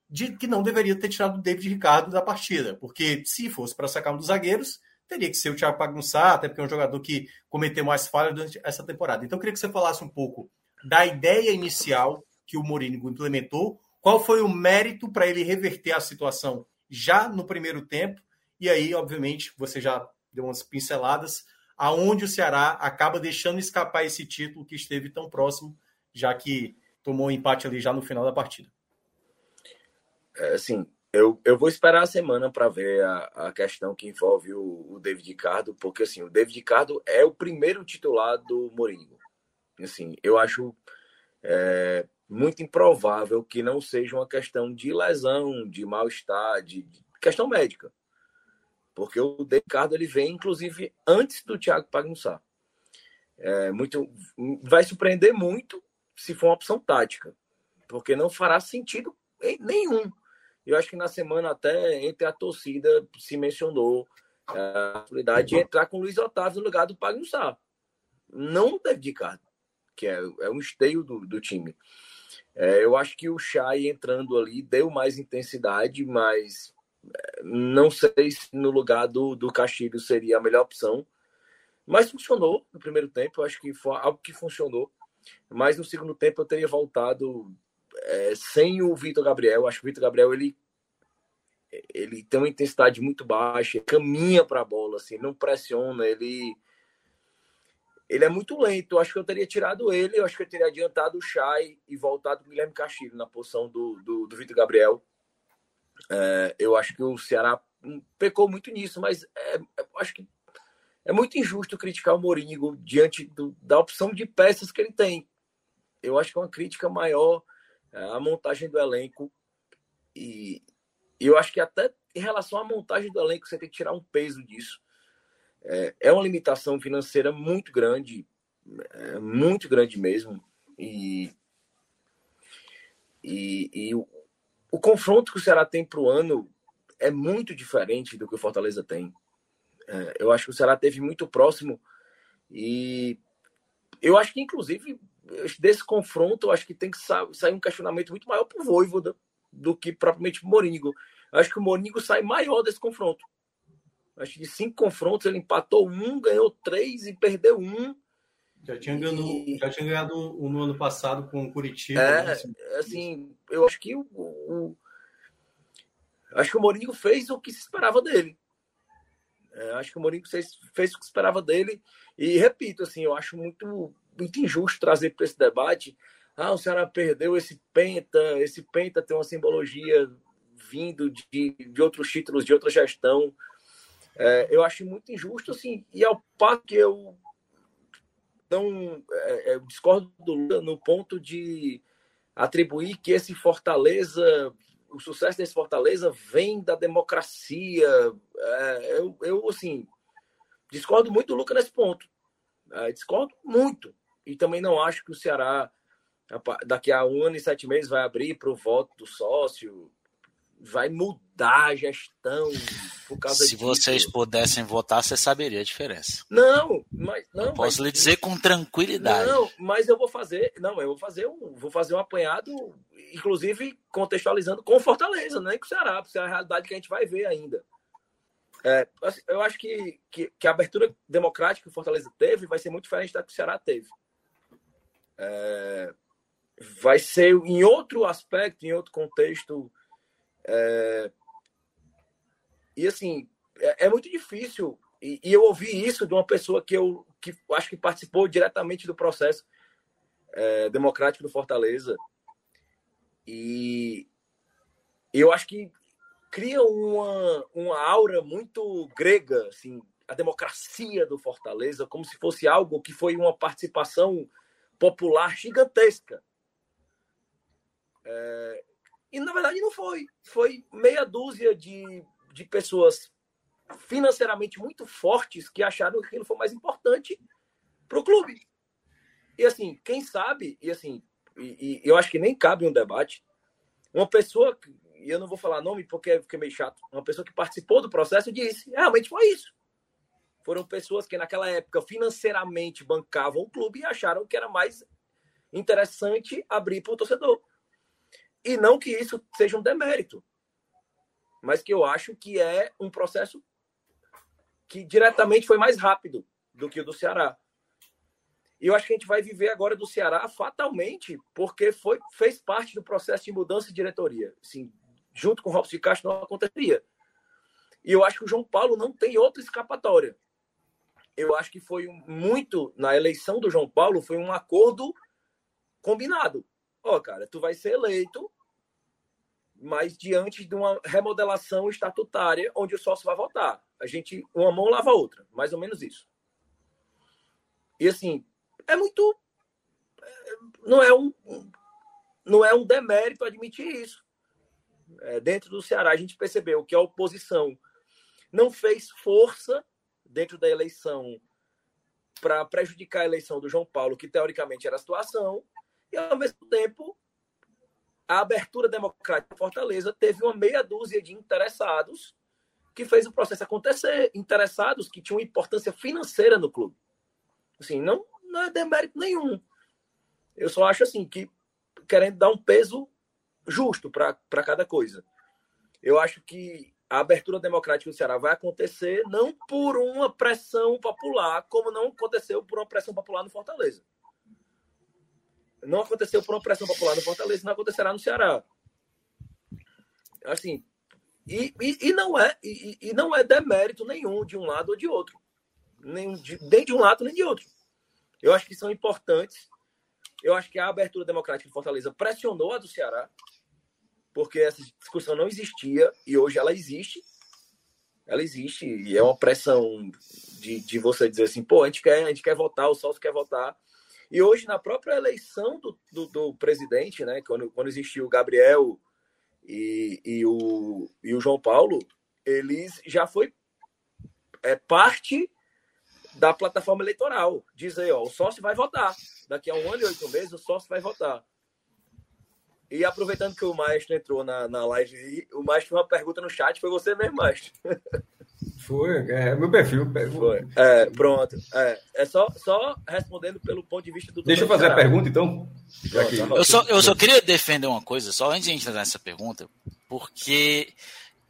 de que não deveria ter tirado o David Ricardo da partida, porque se fosse para sacar um dos zagueiros, teria que ser o Thiago Pagunçá, até porque é um jogador que cometeu mais falhas durante essa temporada. Então eu queria que você falasse um pouco da ideia inicial que o Mourinho implementou, qual foi o mérito para ele reverter a situação já no primeiro tempo, e aí, obviamente, você já deu umas pinceladas, aonde o Ceará acaba deixando escapar esse título que esteve tão próximo, já que tomou um empate ali já no final da partida. É, assim, eu, eu vou esperar a semana para ver a, a questão que envolve o, o David Ricardo, porque assim, o David Ricardo é o primeiro titular do Mourinho. Assim, eu acho é, muito improvável que não seja uma questão de lesão, de mal-estar, de, de, questão médica. Porque o David Ricardo ele vem, inclusive, antes do Thiago Pagunçá. É, muito, vai surpreender muito se for uma opção tática, porque não fará sentido nenhum eu acho que na semana até entre a torcida se mencionou é, a possibilidade de entrar com o Luiz Otávio no lugar do Pagunçá. não o David Ricardo, que é, é um esteio do, do time. É, eu acho que o Chay entrando ali deu mais intensidade, mas é, não sei se no lugar do, do Castilho seria a melhor opção. Mas funcionou no primeiro tempo, eu acho que foi algo que funcionou. Mas no segundo tempo eu teria voltado é, sem o Vitor Gabriel. Acho que o Vitor Gabriel ele, ele tem uma intensidade muito baixa, caminha para a bola, assim, não pressiona, ele ele é muito lento. Acho que eu teria tirado ele, eu acho que eu teria adiantado o Chay e voltado o Guilherme Castilho na posição do, do, do Vitor Gabriel. É, eu acho que o Ceará pecou muito nisso, mas é, eu acho que é muito injusto criticar o Morínigo diante do, da opção de peças que ele tem. Eu acho que é uma crítica maior é, a montagem do elenco. E eu acho que até em relação à montagem do elenco, você tem que tirar um peso disso é, é uma limitação financeira muito grande, é, muito grande mesmo. E, e, e o, o, confronto que o Ceará tem para o ano é muito diferente do que o Fortaleza tem. É, eu acho que o Ceará teve muito próximo e eu acho que, inclusive, desse confronto, eu acho que tem que sair um questionamento muito maior para o Voivoda do que propriamente o Moringo. Acho que o Moringo sai maior desse confronto acho que de cinco confrontos ele empatou um, ganhou três e perdeu um. Já tinha, ganhado, e... já tinha ganhado um no ano passado com o Curitiba. É, né? assim, eu acho que o, o, acho que o Mourinho fez o que se esperava dele. É, acho que o Mourinho fez, fez o que se esperava dele. E repito, assim, eu acho muito, muito injusto trazer para esse debate. Ah, o Ceará perdeu esse penta, esse penta tem uma simbologia vindo de, de outros títulos, de outra gestão. É, eu acho muito injusto, assim, e ao passo que eu não é, é, discordo do Lula no ponto de atribuir que esse Fortaleza, o sucesso desse Fortaleza vem da democracia. É, eu, eu, assim, discordo muito do Luca nesse ponto. É, discordo muito. E também não acho que o Ceará, daqui a um ano e sete meses, vai abrir para o voto do sócio vai mudar a gestão por causa Se disso. vocês pudessem votar, você saberia a diferença. Não, mas não. Eu posso mas, lhe dizer com tranquilidade. Não, mas eu vou fazer, não, eu vou fazer um, vou fazer um apanhado, inclusive contextualizando com Fortaleza, nem com o Ceará, porque é a realidade que a gente vai ver ainda. É, assim, eu acho que, que, que, a abertura democrática que o Fortaleza teve vai ser muito diferente da que o Ceará teve. É, vai ser em outro aspecto, em outro contexto é... E assim, é, é muito difícil. E, e, eu ouvi isso de uma pessoa que eu que acho que participou diretamente do processo é, democrático do Fortaleza. E eu acho que cria uma, uma aura muito grega, assim, a democracia do Fortaleza, como se fosse algo que foi uma participação popular gigantesca. É, e na verdade não foi. Foi meia dúzia de, de pessoas financeiramente muito fortes que acharam que aquilo foi mais importante para o clube. E assim, quem sabe, e assim, e, e, eu acho que nem cabe um debate, uma pessoa, e eu não vou falar nome porque fica meio chato, uma pessoa que participou do processo disse, realmente foi isso. Foram pessoas que naquela época financeiramente bancavam o clube e acharam que era mais interessante abrir para o torcedor. E não que isso seja um demérito, mas que eu acho que é um processo que diretamente foi mais rápido do que o do Ceará. E eu acho que a gente vai viver agora do Ceará fatalmente, porque foi, fez parte do processo de mudança de diretoria. Assim, junto com o Robson de Castro não aconteceria. E eu acho que o João Paulo não tem outra escapatória. Eu acho que foi muito, na eleição do João Paulo, foi um acordo combinado ó, oh, cara, tu vai ser eleito, mas diante de uma remodelação estatutária onde o sócio vai votar. A gente, uma mão lava a outra, mais ou menos isso. E assim, é muito. Não é um, não é um demérito admitir isso. É, dentro do Ceará, a gente percebeu que a oposição não fez força dentro da eleição para prejudicar a eleição do João Paulo, que teoricamente era a situação, e, ao mesmo tempo, a abertura democrática de Fortaleza teve uma meia dúzia de interessados que fez o processo acontecer, interessados que tinham importância financeira no clube. Assim, não, não é demérito nenhum. Eu só acho assim que querendo dar um peso justo para cada coisa. Eu acho que a abertura democrática do Ceará vai acontecer não por uma pressão popular, como não aconteceu por uma pressão popular no Fortaleza. Não aconteceu por uma pressão popular no Fortaleza, não acontecerá no Ceará. Assim, e, e, e não é e, e, não é demérito nenhum de um lado ou de outro, nem de, nem de um lado nem de outro. Eu acho que são importantes. Eu acho que a abertura democrática de Fortaleza pressionou a do Ceará, porque essa discussão não existia e hoje ela existe. Ela existe e é uma pressão de, de você dizer assim, pô, a gente quer, a gente quer votar, o sócio quer votar. E hoje, na própria eleição do, do, do presidente, né, quando, quando existiu o Gabriel e, e, o, e o João Paulo, eles já foi é, parte da plataforma eleitoral. Dizer, ó, o sócio vai votar. Daqui a um ano e oito meses, o sócio vai votar. E aproveitando que o Maestro entrou na, na live, o Maestro uma pergunta no chat, foi você mesmo, Maestro. Foi, é meu perfil. Foi. É, pronto. É, é só, só respondendo pelo ponto de vista do. Deixa eu fazer a pergunta, então. Pronto, eu, só, eu só queria defender uma coisa, só antes de entrar nessa pergunta, porque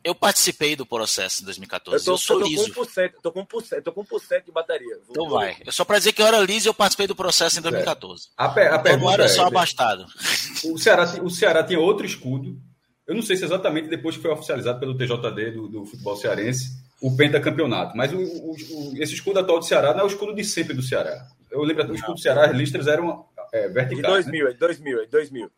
eu participei do processo em 2014. Eu, tô, eu sou eu tô liso. Com 1%, tô com 1%, tô com 1% de bateria. Vou então vai. É só para dizer que eu era liso e eu participei do processo em 2014. A, pe a então, pergunta era é, só abastado. O Ceará, o Ceará tinha outro escudo. Eu não sei se exatamente depois que foi oficializado pelo TJD do, do futebol cearense, o pentacampeonato. Mas o, o, o, esse escudo atual do Ceará não é o escudo de sempre do Ceará. Eu lembro que o escudo do Ceará, as listras eram é, verticais. De 2000, né? 2000, 2000.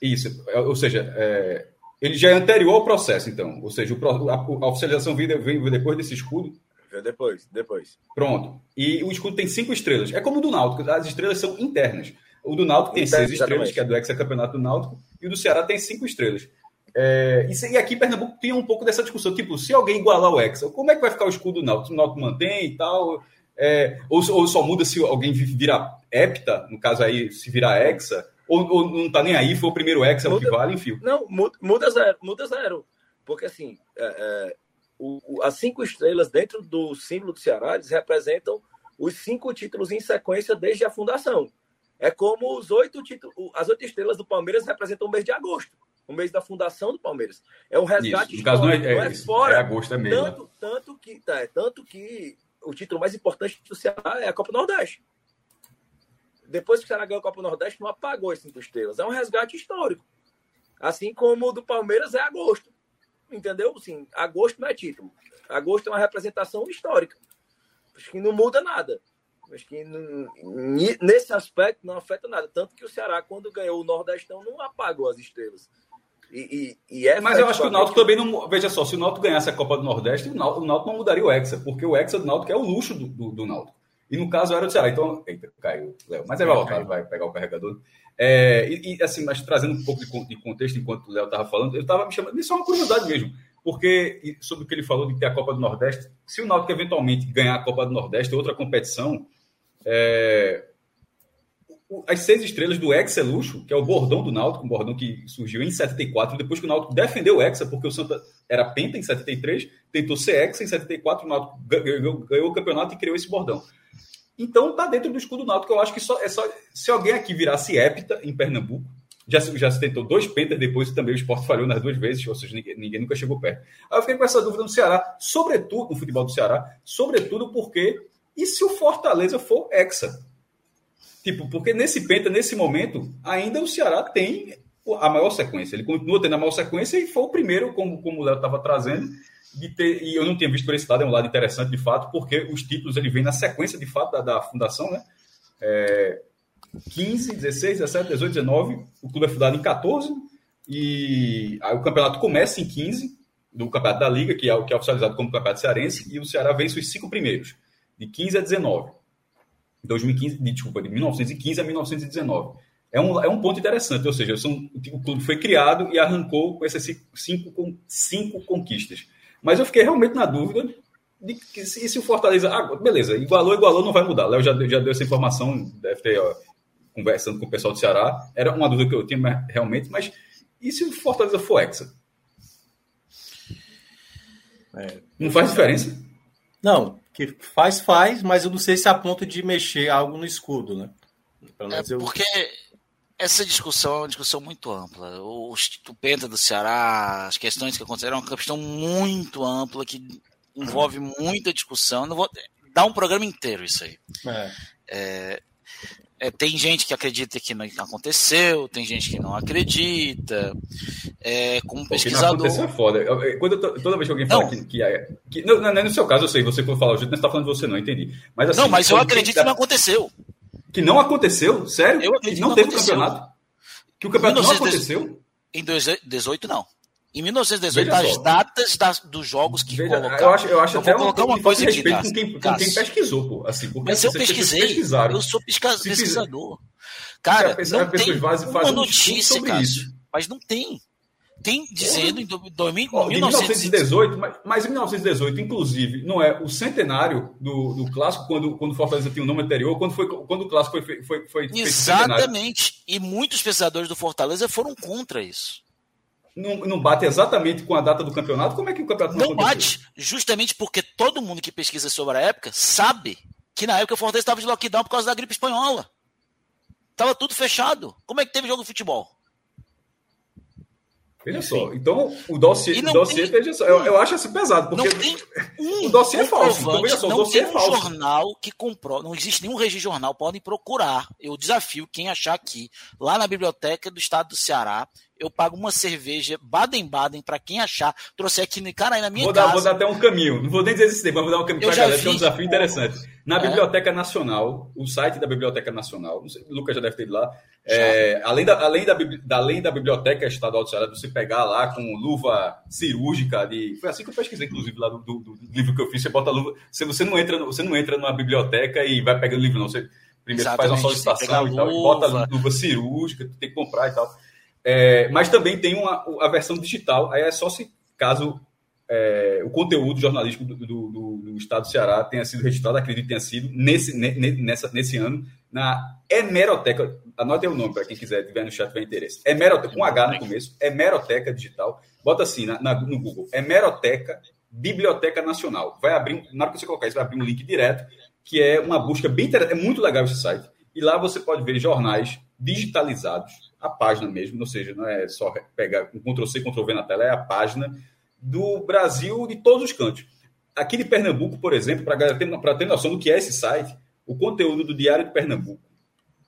Isso, é, ou seja, é, ele já é anterior ao processo, então. Ou seja, o, a, a, oficialização veio, veio depois desse escudo. Veio depois, depois. Pronto. E o escudo tem cinco estrelas. É como o do Náutico, as estrelas são internas. O do Náutico tem Interno, seis estrelas, que é do ex-campeonato do Náutico, e o do Ceará tem cinco estrelas. É, e, aqui em Pernambuco tinha um pouco dessa discussão, tipo, se alguém igualar o Hexa, como é que vai ficar o escudo do Náutico? O Náutico mantém e tal? É, ou, ou, só muda se alguém virar hepta, no caso aí, se virar Hexa? Ou, ou não tá nem aí, foi o primeiro ex, é o que vale, enfim. Não, muda zero, muda zero. Porque assim, é, é, o, as cinco estrelas dentro do símbolo do Ceará, eles representam os cinco títulos em sequência desde a fundação. É como os oito títulos, as oito estrelas do Palmeiras representam o mês de agosto, o mês da fundação do Palmeiras. É um resgate Isso. No caso não é, não é, é fora. É agosto é mesmo. Tanto, tanto que, tá, é, tanto que o título mais importante do Ceará é a Copa Nordeste depois que o Ceará ganhou a Copa Nordeste, não apagou as cinco estrelas. É um resgate histórico. Assim como o do Palmeiras é agosto. Entendeu? Sim, agosto não é título. Agosto é uma representação histórica. Acho que não muda nada. Acho que não, nesse aspecto não afeta nada. Tanto que o Ceará, quando ganhou o Nordestão, não apagou as estrelas. E, e, e é Mas eu acho que o Náutico também não. Veja só, se o Náutico ganhasse a Copa do Nordeste, o Náutico, o Náutico não mudaria o Hexa, porque o Hexa do Náutico é o luxo do, do, do Náutico. E no caso era o Ceará. Então, eita, caiu, Léo. Mas ele vai voltar, vai pegar o carregador. É, e, e, assim, mas trazendo um pouco de, de contexto enquanto o Léo estava falando, ele estava me chamando. Isso é uma curiosidade mesmo. Porque, sobre o que ele falou de ter a Copa do Nordeste, se o Náutico eventualmente ganhar a Copa do Nordeste, outra competição, é, as seis estrelas do Hexa Luxo, que é o bordão do Náutico, um bordão que surgiu em 74, depois que o Náutico defendeu o Hexa, porque o Santa era penta em 73, tentou ser Hexa em 74, o Náutico ganhou, ganhou o campeonato e criou esse bordão. Então tá dentro do escudo náutico. Eu acho que só, é só se alguém aqui virasse hepta em Pernambuco, já, já se tentou dois pentas depois também o esporte falhou nas duas vezes, ou seja, ninguém, ninguém, nunca chegou perto. Aí eu fiquei com essa dúvida no Ceará, sobretudo no futebol do Ceará, sobretudo porque e se o Fortaleza for hexa? Tipo, porque nesse penta, nesse momento, ainda o Ceará tem a maior sequência. Ele continua tendo a maior sequência e foi o primeiro, como, como o Léo estava trazendo, de ter, e eu não tinha visto por esse lado, é um lado interessante de fato, porque os títulos ele vem na sequência de fato da, da fundação, né? É, 15, 16, 17, 18, 19, o clube é fundado em 14 e aí o campeonato começa em 15 do campeonato da liga, que é o que é oficializado como campeonato cearense, e o Ceará vence os cinco primeiros, de 15 a 19. 2015, desculpa, de 1915 a 1919. É um, é um ponto interessante, ou seja, são, o clube foi criado e arrancou com essas cinco, cinco conquistas. Mas eu fiquei realmente na dúvida de que se, se o Fortaleza. Ah, beleza, igualou, igualou, não vai mudar. Léo já, já deu essa informação, deve ter ó, conversando com o pessoal do Ceará. Era uma dúvida que eu tinha realmente, mas e se o Fortaleza for hexa? É, não faz diferença? Não, que faz, faz, mas eu não sei se a ponto de mexer algo no escudo, né? É eu... Porque essa discussão é uma discussão muito ampla. O, Penta do Ceará, as questões que aconteceram, é uma questão muito ampla que envolve muita discussão. Não vou dar um programa inteiro isso aí. É. É, é, tem gente que acredita que não aconteceu, tem gente que não acredita. É, como pesquisador. Não aconteceu é foda. Quando tô, toda vez que alguém fala não. que, que, é, que não, não, é no seu caso, eu sei, você for falar o jeito, não está falando de você, não, entendi. Mas, assim, não, mas eu acredito que, que não aconteceu. Que não aconteceu? Sério? Eu que não, não teve aconteceu. campeonato? Que o campeonato não aconteceu? Em 2018, não. Em 1918, Veja as só. datas das, dos jogos que Veja, colocaram. Eu acho, eu acho eu até colocar uma, uma coisa de respeito com quem, com quem pesquisou, pô. Assim, Mas eu pesquisei. Eu sou pesquisador. Cara, pessoa, não tem uma notícia, sobre isso. Mas não tem. Tem dizendo em 2000, oh, 1918, mas, mas, em 1918, inclusive, não é o centenário do, do clássico, quando, quando o Fortaleza tinha o um nome anterior, quando, foi, quando o clássico foi, foi, foi Exatamente. E muitos pesquisadores do Fortaleza foram contra isso não, não bate exatamente com a data do campeonato, como é que o campeonato não, não bate? Justamente porque todo mundo que pesquisa sobre a época sabe que na época o Fortaleza estava de lockdown por causa da gripe espanhola. Tava tudo fechado. Como é que teve jogo de futebol? Veja só, então o dossiê, o dossiê tem, só, eu, eu, acho assim pesado, porque um, [laughs] o dossiê é falso. Então, veja só, o dossiê é falso. um jornal que comprou, não existe nenhum registro de jornal, podem procurar. Eu desafio quem achar aqui, lá na biblioteca do estado do Ceará, eu pago uma cerveja Baden-Baden para quem achar. Trouxe aqui, cara, aí na minha vou casa. Dar, vou dar até um caminho. Não vou nem dizer esse mas vou dar um caminho para galera, que é um desafio interessante. Na é. Biblioteca Nacional, o site da Biblioteca Nacional, não sei, o Lucas já deve ter ido lá. É, além, da, além, da, da, além da Biblioteca Estadual do Ceará, você pegar lá com luva cirúrgica de. Foi assim que eu pesquisei, inclusive, lá do, do, do livro que eu fiz. Você bota luva. Você, você, não entra, você não entra numa biblioteca e vai pegando livro, não. Você primeiro faz uma solicitação e tal, e bota luva cirúrgica, tem que comprar e tal. É, mas também tem uma, a versão digital, aí é só se caso é, o conteúdo jornalístico do, do, do, do, Estado do Ceará tenha sido registrado, acredito que tenha sido, nesse, nessa, nesse ano, na Hemeroteca. Anote o nome para quem quiser, tiver no chat, tiver interesse. Hemeroteca, com H no começo, Hemeroteca Digital. Bota assim na, na, no Google: Hemeroteca Biblioteca Nacional. Vai abrir, na hora que você colocar isso, vai abrir um link direto, que é uma busca bem interessante. É muito legal esse site. E lá você pode ver jornais digitalizados a página mesmo, ou seja, não é só pegar um Ctrl-C, Ctrl-V na tela, é a página do Brasil de todos os cantos. Aqui de Pernambuco, por exemplo, para ter, ter noção do que é esse site, o conteúdo do Diário de Pernambuco,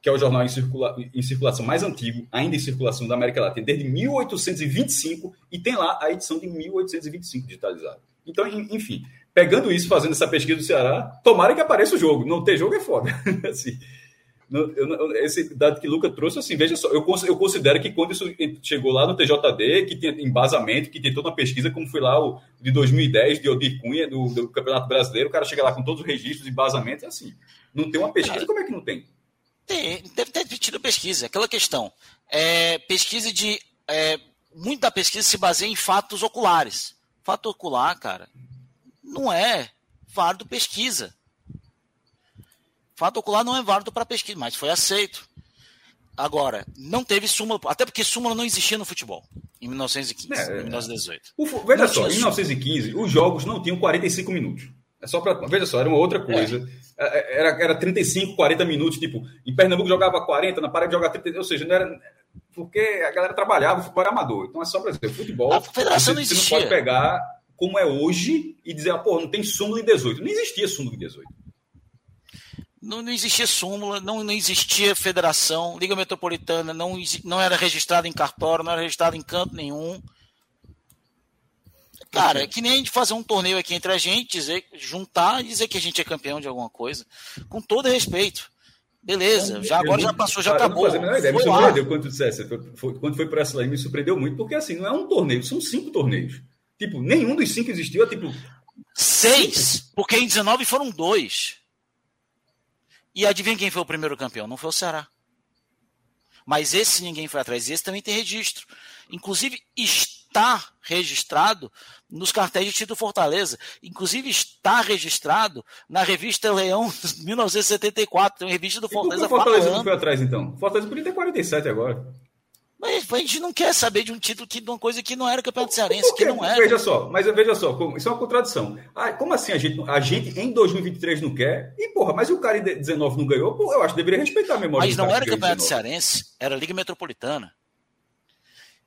que é o jornal em, circula, em circulação mais antigo, ainda em circulação da América Latina, desde 1825, e tem lá a edição de 1825 digitalizada. Então, enfim, pegando isso, fazendo essa pesquisa do Ceará, tomara que apareça o jogo. Não ter jogo é foda. [laughs] assim, esse dado que o Luca trouxe, assim, veja só, eu, eu considero que quando isso chegou lá no TJD, que tem embasamento, que tem toda uma pesquisa, como foi lá o de 2010, de Odir Cunha, do, do Campeonato Brasileiro, o cara chega lá com todos os registros, embasamento, é assim. Não tem uma pesquisa, como é que não tem? Tem, deve ter tido pesquisa. Aquela questão, é, pesquisa de... É, muita pesquisa se baseia em fatos oculares. Fato ocular, cara, não é válido pesquisa. Fato ocular não é válido para pesquisa, mas foi aceito. Agora, não teve súmula, até porque súmula não existia no futebol em 1915, é, em 1918. O, veja não só, em 1915, os jogos não tinham 45 minutos. É só para veja só, era uma outra coisa. É. é. é era, era 35, 40 minutos, tipo, em Pernambuco jogava 40, na parede jogava 30, ou seja, não era porque a galera trabalhava, o futebol era amador. Então é só para dizer, futebol, a federação você, não existia. você não pode pegar como é hoje e dizer, ah, pô, não tem súmula em 18. Não existia súmula em 18. Não, não, existia súmula, não, não existia federação, Liga Metropolitana não, não era registrada em cartório, não era registrada em canto nenhum. Cara, é que nem a gente fazer um torneio aqui entre a gente, dizer, juntar e dizer que a gente é campeão de alguma coisa. Com todo respeito. Beleza, já agora já passou, já acabou. Não fazia ideia. Me surpreendeu quando tu dissesse, quando foi por essa aí, me surpreendeu muito, porque assim, não é um torneio, são cinco torneios. Tipo, nenhum dos cinco existiu, é tipo. Seis! Porque em 19 foram dois. E adivinha quem foi o primeiro campeão? Não foi o Ceará. Mas esse ninguém foi atrás. Esse também tem registro. Inclusive, está registrado nos cartéis de título Fortaleza. Inclusive, está registrado na revista Leão [laughs] de 1974. Tem uma revista do Fortaleza. E por que o Fortaleza não foi atrás, então? O Fortaleza podia ter 47 agora. Mas a gente não quer saber de um título que, de uma coisa que não era campeonato cearense, que não era. Veja só, mas veja só, isso é uma contradição. Ah, como assim a gente, a gente em 2023 não quer? E porra, mas o cara em 19 não ganhou? Pô, eu acho que deveria respeitar a memória Mas não era campeonato cearense, era Liga Metropolitana.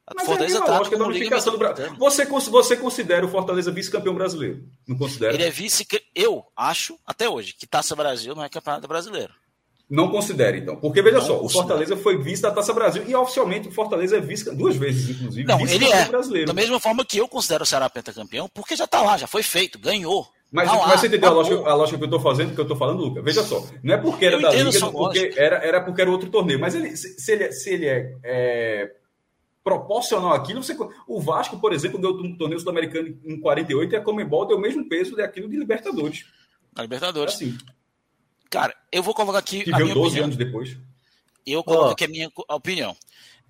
A mas Fortaleza é tá como Liga Metropolitana. Você, você considera o Fortaleza vice-campeão brasileiro? Não considera? Ele é vice, eu acho, até hoje, que Taça Brasil não é campeonato brasileiro. Não considera, então. Porque, veja não só, considera. o Fortaleza foi vice da Taça Brasil e oficialmente o Fortaleza é vice, duas vezes, inclusive, não, ele é, brasileiro. Da mesma forma que eu considero o Ceará pentacampeão, porque já está lá, já foi feito, ganhou. Mas, tá mas você entendeu a lógica, a lógica, que eu estou fazendo, que eu estou falando, Lucas? Veja só, não é porque era eu da Liga, não porque era, era porque era outro torneio, mas ele, se, se ele, se ele é, é proporcional àquilo, você, o Vasco, por exemplo, deu um torneio sul-americano em 48 e a Comembol deu o mesmo peso daquilo de Libertadores. A Libertadores. Assim. Cara, eu vou colocar aqui. Que veio 12 opinião. anos depois. Eu coloco oh. aqui a minha opinião.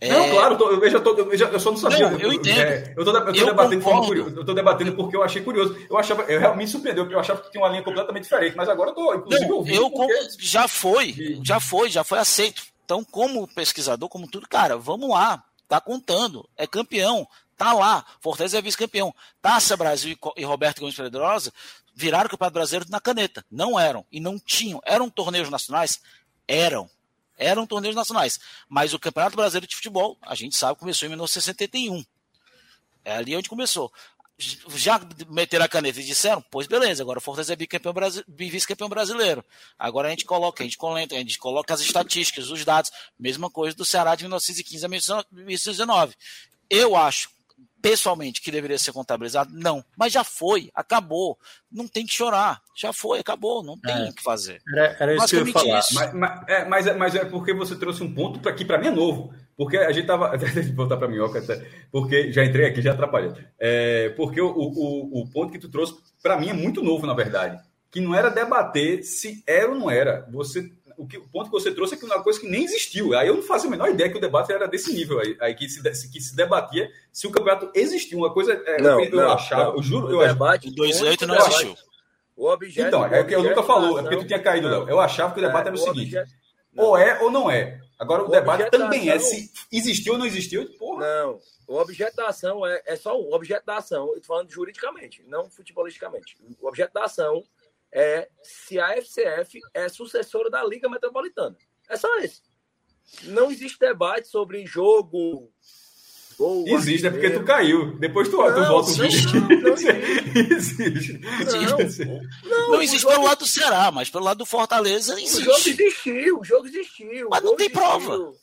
Não, é... claro, eu, já tô, eu, já, eu só não sabia. Não, eu entendo. É, eu tô, eu tô eu debatendo curioso, eu tô debatendo porque eu achei curioso. Eu achava, eu realmente surpreendeu, porque eu achava que tinha uma linha completamente diferente, mas agora eu tô, inclusive, não, ouvindo. Eu porque... já foi, já foi, já foi aceito. Então, como pesquisador, como tudo, cara, vamos lá, tá contando, é campeão, tá lá. Fortaleza é vice-campeão. Taça Brasil e Roberto Gomes Pedrosa viraram o Campeonato Brasileiro na caneta. Não eram. E não tinham. Eram torneios nacionais? Eram. Eram torneios nacionais. Mas o Campeonato Brasileiro de Futebol, a gente sabe, começou em 1971. É ali onde começou. Já meteram a caneta e disseram, pois beleza, agora o Fortaleza é bicampeão vice-campeão brasileiro. Agora a gente coloca, a gente coloca, a gente coloca as estatísticas, os dados, mesma coisa do Ceará de 1915 a 1919. Eu acho pessoalmente que deveria ser contabilizado? Não. Mas já foi, acabou. Não tem que chorar. Já foi, acabou. Não tem o é. que fazer. Era, era isso que eu ia falar. Isso. Mas, mas, é, mas, é, mas, é, porque você trouxe um ponto para que para mim é novo. Porque a gente tava. [laughs] voltar para minhoca, até, porque já entrei aqui, já atrapalhei. É, porque o, o, o ponto que tu trouxe, para mim, é muito novo, na verdade. Que não era debater se era ou não era. Você o, que, o ponto que você trouxe é que uma coisa que nem existiu. Aí eu não fazia a menor ideia que o debate era desse nível aí, aí que, se, que se debatia se o campeonato existiu. Uma coisa é, não, eu, não, achava, não. eu juro, o eu debate em 2008 não existiu. O objeto, então, é o que eu nunca falou, é porque tu tinha caído, Léo. Eu achava que o debate é, era o, o seguinte: objeto, ou é ou não é. Agora o, o debate também é se existiu ou não existiu. Porra. Não, o objeto da ação é, é só um. O objeto da ação, eu tô falando juridicamente, não futebolisticamente. O objeto da ação é se a FCF é sucessora da Liga Metropolitana. É só isso. Não existe debate sobre jogo. Gol, existe, é porque tu caiu. Depois tu, não, tu volta o vídeo. [laughs] Não, existe. Não, não, não existe jogo... pelo lado do Ceará, mas pelo lado do Fortaleza existe. O jogo existiu, o jogo existiu. Mas não tem existiu. prova.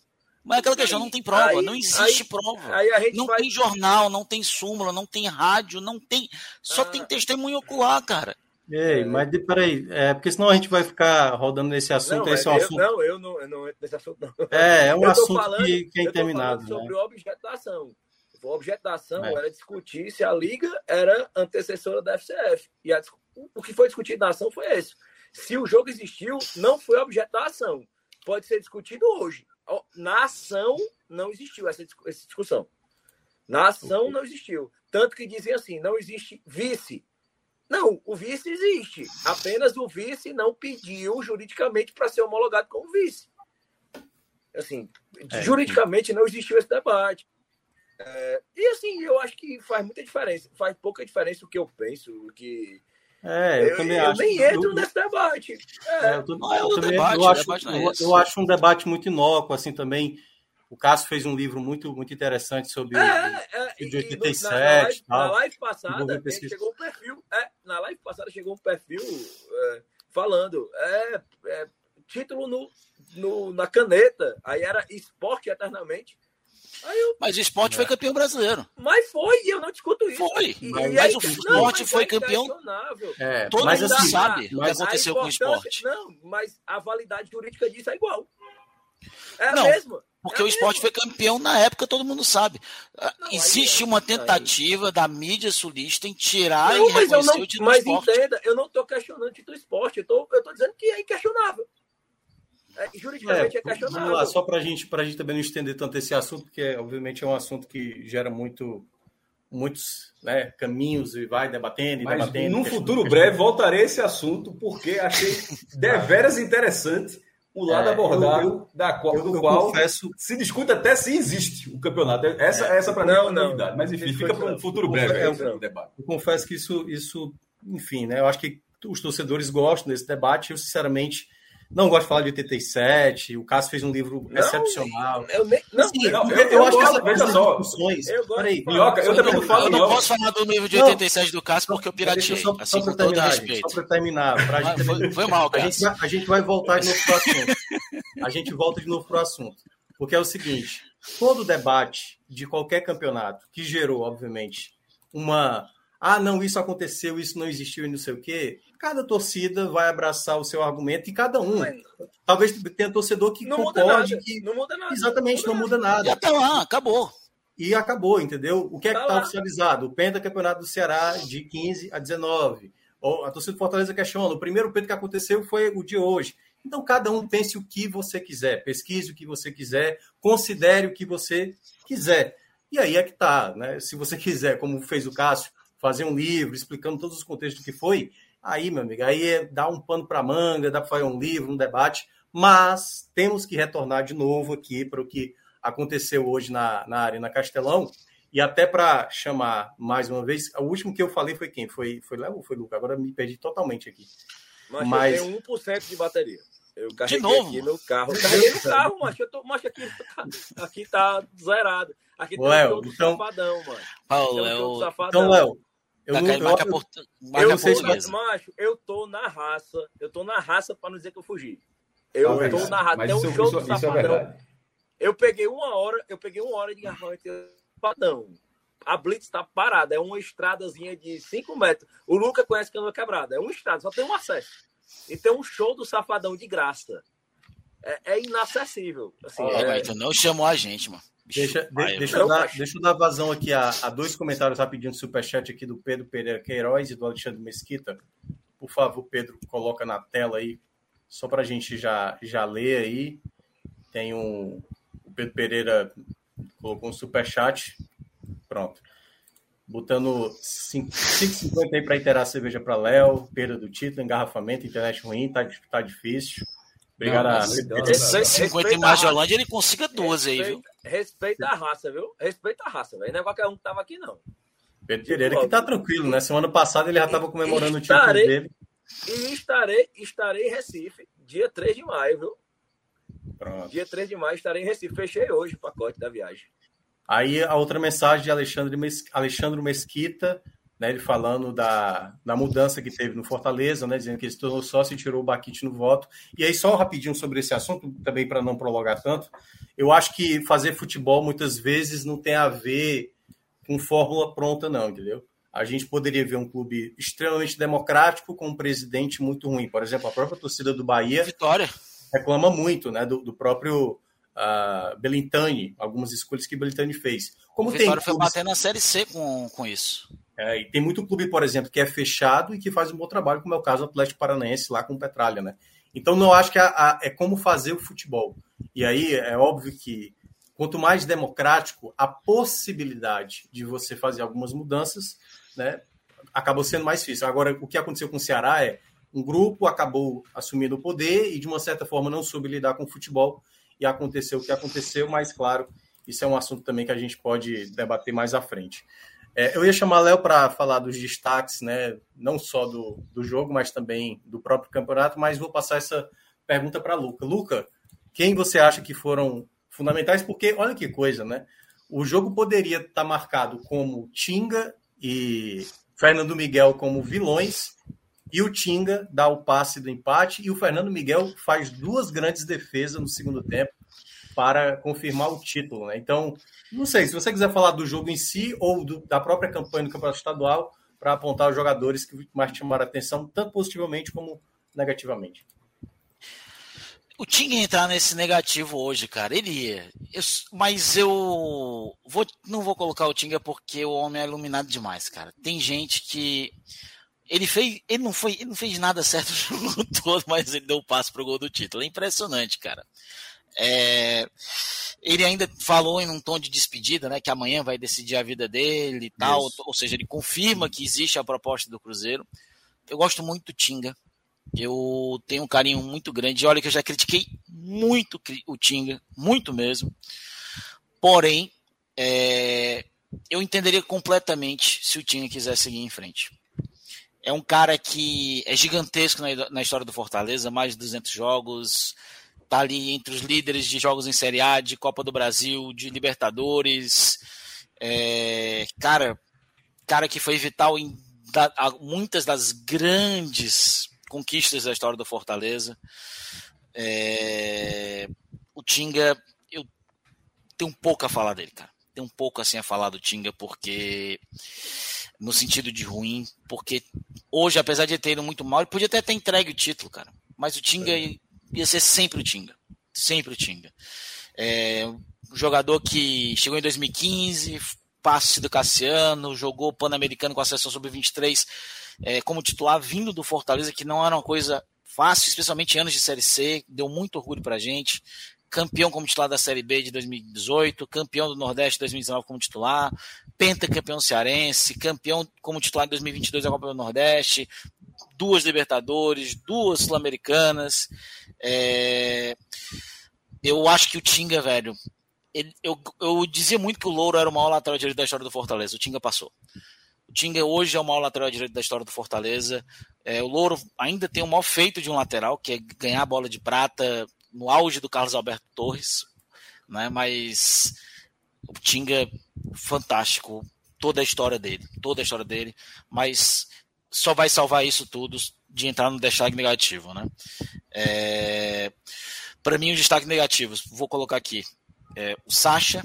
Mas é aquela questão, não tem prova, aí, não existe aí, prova. Aí não tem jornal, não tem súmula, não tem rádio, não tem. Só ah. tem testemunho ocular, cara. Ei, mas de, peraí, é, porque senão a gente vai ficar rodando nesse assunto. Não, esse é um assunto... não eu não, eu não entro nesse assunto, não. É, é um assunto falando, que, que é interminável. Né? sobre o objeto da ação. O objeto da ação é. era discutir se a Liga era antecessora da FCF. E a, o que foi discutido na ação foi esse. Se o jogo existiu, não foi objeto da ação. Pode ser discutido hoje. Na ação, não existiu essa, essa discussão. Na ação, não existiu. Tanto que dizem assim: não existe vice não, o vice existe. Apenas o vice não pediu juridicamente para ser homologado como vice. Assim, é, juridicamente não existiu esse debate. É, e assim, eu acho que faz muita diferença. Faz pouca diferença o que eu penso, o que. É, eu, eu também eu acho. nem entro nesse debate. É. eu, tô, é eu, também, debate, eu, acho, eu, acho um debate muito inócuo, assim, também. O Cássio fez um livro muito, muito interessante sobre é, é, de 87 na, na, live, tal, na live passada chegou um perfil. É, na live passada chegou um perfil é, falando. É, é, título no, no, na caneta. Aí era esporte eternamente. Eu, mas o esporte foi campeão brasileiro. Mas foi, e eu não discuto isso. Foi. E, mas, e aí, o esporte foi é campeão. É, Todo mundo assim, sabe o que aconteceu com o esporte. Não, mas a validade jurídica disso é igual. É a não, mesma. Porque é o esporte foi campeão na época, todo mundo sabe. Não, Existe uma tentativa da mídia sulista em tirar não, e reconhecer não, o título mas esporte. Mas entenda, eu não estou questionando o título esporte, eu estou eu tô dizendo que é inquestionável. É, juridicamente é, é questionável. Vamos lá, só para gente, a gente também não estender tanto esse assunto, porque obviamente é um assunto que gera muito muitos né, caminhos e vai debatendo e Mas debatendo. Num futuro breve voltarei a esse assunto, porque achei [laughs] deveras interessante o lado é, abordado eu, eu, da Copa, do qual confesso... se discute até se existe o campeonato. Essa, é, essa para mim é uma novidade. Mas enfim, fica para um futuro breve é, o debate. Eu confesso que isso, isso, enfim, né? Eu acho que os torcedores gostam desse debate. Eu, sinceramente, não gosto de falar de 87. O Cássio fez um livro não, excepcional. Eu, nem, não, Sim, não, eu, eu, eu, acho que veja só. discussões. Eu peraí, Minhoca, eu também não falo. Eu não, posso falar do livro de 87 do Cássio porque eu pirateei. Só, assim, só para terminar, só para terminar. Pra gente, foi, foi mal, a gente, a gente vai voltar de novo para o assunto. A gente volta de novo para o assunto. Porque é o seguinte: todo debate de qualquer campeonato que gerou, obviamente, uma. Ah, não, isso aconteceu, isso não existiu e não sei o quê cada torcida vai abraçar o seu argumento e cada um. Mas... Talvez tenha torcedor que não concorde que. Não muda nada. Exatamente, não muda, não muda nada. Já tá lá, acabou. E acabou, entendeu? O que é tá que está oficializado? O pentacampeonato do Ceará de 15 a 19. A torcida do Fortaleza questiona. O primeiro penta que aconteceu foi o de hoje. Então, cada um pense o que você quiser, pesquise o que você quiser, considere o que você quiser. E aí é que tá, né? Se você [laughs] quiser, como fez o Cássio, fazer um livro explicando todos os contextos do que foi, Aí, meu amigo, aí é dá um pano para manga, dá para fazer um livro, um debate, mas temos que retornar de novo aqui para o que aconteceu hoje na, na Arena Castelão. E até para chamar mais uma vez, o último que eu falei foi quem? Foi, foi Léo ou foi Luca? Agora me perdi totalmente aqui. Mas, mas... eu tenho 1% de bateria. Eu carreguei de novo? aqui no carro. Eu carreguei no carro, mas eu tô, mas aqui, tá, aqui tá zerado. Aqui tem Léo, um então... safadão, mano. Oh, Léo. Então, Léo, eu não, eu, marca eu, sei, mas, macho, eu tô na raça. Eu tô na raça para não dizer que eu fugi. Eu ah, tô na raça. Até um show do Safadão. É eu peguei uma hora, eu peguei uma hora de garrafamento Safadão. A Blitz tá parada, é uma estradazinha de 5 metros. O Luca conhece que anda quebrada. É uma estrada, só tem um acesso. E tem um show do Safadão de graça. É, é inacessível. Assim, oh, é... Então não chamou a gente, mano. Deixa, de, deixa, eu dar, deixa eu dar vazão aqui a, a dois comentários rapidinho do superchat aqui do Pedro Pereira Queiroz e do Alexandre Mesquita. Por favor, Pedro, coloca na tela aí, só para a gente já, já ler aí. Tem um. O Pedro Pereira colocou um superchat. Pronto. Botando 5,50 aí para inteirar a cerveja para Léo, perda do título, engarrafamento, internet ruim, tá, tá difícil. Obrigado. Não, a... Esse 50 em Majolândia, ele consiga duas aí, viu? Respeita a raça, viu? Respeita a raça, velho. Não é qualquer um que tava aqui, não. Pedro Pereira que tá tranquilo, né? Semana passada ele já tava comemorando estarei, o título dele. E estarei, estarei em Recife, dia 3 de maio, viu? Pronto. Dia 3 de maio estarei em Recife. Fechei hoje o pacote da viagem. Aí a outra mensagem de Alexandre, Mes... Alexandre Mesquita né, ele falando da, da mudança que teve no Fortaleza, né, dizendo que ele se tornou sócio e tirou o Baquite no voto. E aí, só rapidinho sobre esse assunto, também para não prolongar tanto, eu acho que fazer futebol muitas vezes não tem a ver com fórmula pronta, não, entendeu? A gente poderia ver um clube extremamente democrático com um presidente muito ruim. Por exemplo, a própria torcida do Bahia Vitória. reclama muito né, do, do próprio uh, Belintani, algumas escolhas que Belintani fez. Como o Vitória tem foi bater na Série C com, com isso. É, e tem muito clube, por exemplo, que é fechado e que faz um bom trabalho, como é o caso do Atlético Paranaense lá com o Petralha, né? Então, não acho que a, a, é como fazer o futebol. E aí é óbvio que quanto mais democrático a possibilidade de você fazer algumas mudanças, né, acabou sendo mais difícil. Agora, o que aconteceu com o Ceará é um grupo acabou assumindo o poder e, de uma certa forma, não soube lidar com o futebol e aconteceu o que aconteceu, mas, claro, isso é um assunto também que a gente pode debater mais à frente. É, eu ia chamar Léo para falar dos destaques, né, não só do, do jogo, mas também do próprio campeonato, mas vou passar essa pergunta para Luca. Luca, quem você acha que foram fundamentais? Porque olha que coisa, né? O jogo poderia estar tá marcado como Tinga e Fernando Miguel como vilões, e o Tinga dá o passe do empate, e o Fernando Miguel faz duas grandes defesas no segundo tempo para confirmar o título. Né? Então, não sei, se você quiser falar do jogo em si ou do, da própria campanha do Campeonato Estadual, para apontar os jogadores que mais chamaram atenção, tanto positivamente como negativamente. O Tinga entrar nesse negativo hoje, cara, ele ia. Eu, mas eu vou, não vou colocar o Tinga porque o homem é iluminado demais, cara. Tem gente que. Ele fez. Ele não, foi, ele não fez nada certo [laughs] o jogo todo, mas ele deu o passo pro gol do título. É impressionante, cara. É, ele ainda falou em um tom de despedida, né, que amanhã vai decidir a vida dele e tal, Isso. ou seja, ele confirma que existe a proposta do Cruzeiro. Eu gosto muito do Tinga, Eu tenho um carinho muito grande. Olha que eu já critiquei muito o Tinga, muito mesmo. Porém, é, eu entenderia completamente se o Tinga quiser seguir em frente. É um cara que é gigantesco na, na história do Fortaleza, mais de 200 jogos, tá ali entre os líderes de jogos em Série A, de Copa do Brasil, de Libertadores. É, cara, cara que foi vital em da, muitas das grandes conquistas da história do Fortaleza. É, o Tinga, eu tenho um pouco a falar dele, cara. Tenho um pouco assim a falar do Tinga, porque no sentido de ruim, porque hoje, apesar de ter ido muito mal, ele podia até ter entregue o título, cara. Mas o Tinga é. Ia ser sempre o Tinga. Sempre o Tinga. É, um jogador que chegou em 2015, passe do Cassiano, jogou Pan-Americano com a seleção sub-23 é, como titular, vindo do Fortaleza, que não era uma coisa fácil, especialmente anos de Série C, deu muito orgulho pra gente. Campeão como titular da Série B de 2018, campeão do Nordeste de 2019 como titular, pentacampeão cearense, campeão como titular em 2022 da Copa do Nordeste, duas Libertadores, duas Sul-Americanas. É... Eu acho que o Tinga, velho, ele, eu, eu dizia muito que o Louro era o maior lateral direito da história do Fortaleza. O Tinga passou. O Tinga hoje é o maior lateral direito da história do Fortaleza. É, o Louro ainda tem o maior feito de um lateral, que é ganhar a bola de prata no auge do Carlos Alberto Torres. Né? Mas o Tinga, fantástico. Toda a história dele. Toda a história dele. Mas só vai salvar isso tudo de entrar no destaque negativo. Né? É, Para mim, os destaques negativos, vou colocar aqui. É, o Sacha,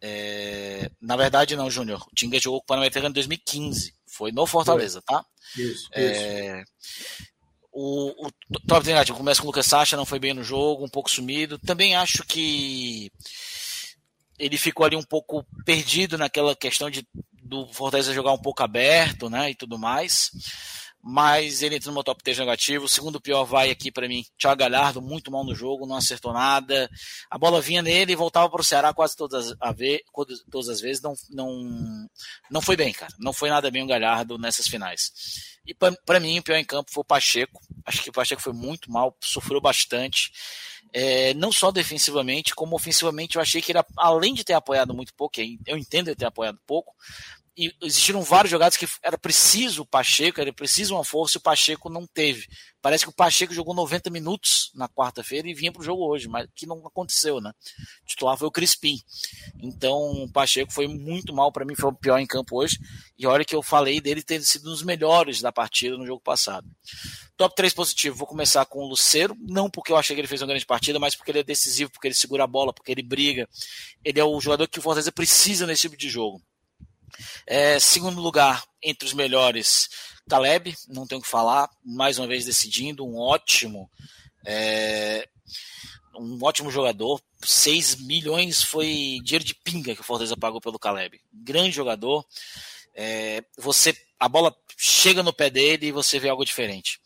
é, na verdade, não, Júnior. O Tinga jogou com o Pan-Americano em 2015. Foi no Fortaleza, foi. tá? Isso, é, isso. O, o top negativo começa com o Lucas Sacha, não foi bem no jogo, um pouco sumido. Também acho que ele ficou ali um pouco perdido naquela questão de do Fortaleza jogar um pouco aberto, né, e tudo mais mas ele entra no meu top 3 negativo. O segundo pior vai aqui para mim, Thiago Galhardo, muito mal no jogo, não acertou nada. A bola vinha nele e voltava para o Ceará quase todas, a todas as vezes. Não, não, não foi bem, cara. Não foi nada bem o Galhardo nessas finais. E para mim, o pior em campo foi o Pacheco. Acho que o Pacheco foi muito mal, sofreu bastante. É, não só defensivamente, como ofensivamente, eu achei que ele, além de ter apoiado muito pouco, eu entendo ele ter apoiado pouco, e existiram vários jogados que era preciso o Pacheco, era preciso uma força e o Pacheco não teve. Parece que o Pacheco jogou 90 minutos na quarta-feira e vinha para o jogo hoje, mas que não aconteceu, né? O titular foi o Crispim. Então o Pacheco foi muito mal, para mim foi o pior em campo hoje. E olha que eu falei dele ter sido um dos melhores da partida no jogo passado. Top 3 positivo, vou começar com o Luceiro, não porque eu achei que ele fez uma grande partida, mas porque ele é decisivo, porque ele segura a bola, porque ele briga. Ele é o jogador que o Fortaleza precisa nesse tipo de jogo. É, segundo lugar, entre os melhores, Caleb, não tenho o que falar, mais uma vez decidindo, um ótimo, é, um ótimo jogador. 6 milhões foi dinheiro de pinga que o Fortaleza pagou pelo Caleb. Grande jogador. É, você a bola chega no pé dele e você vê algo diferente.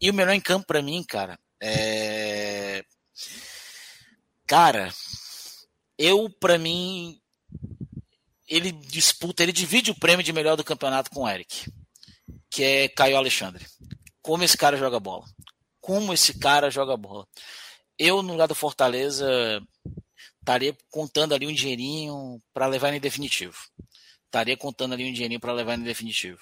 E o melhor em campo para mim, cara, é cara, eu para mim ele disputa, ele divide o prêmio de melhor do campeonato com o Eric, que é Caio Alexandre. Como esse cara joga bola. Como esse cara joga bola. Eu, no lugar do Fortaleza, estaria contando ali um dinheirinho para levar em definitivo. Estaria contando ali um dinheirinho para levar em definitivo.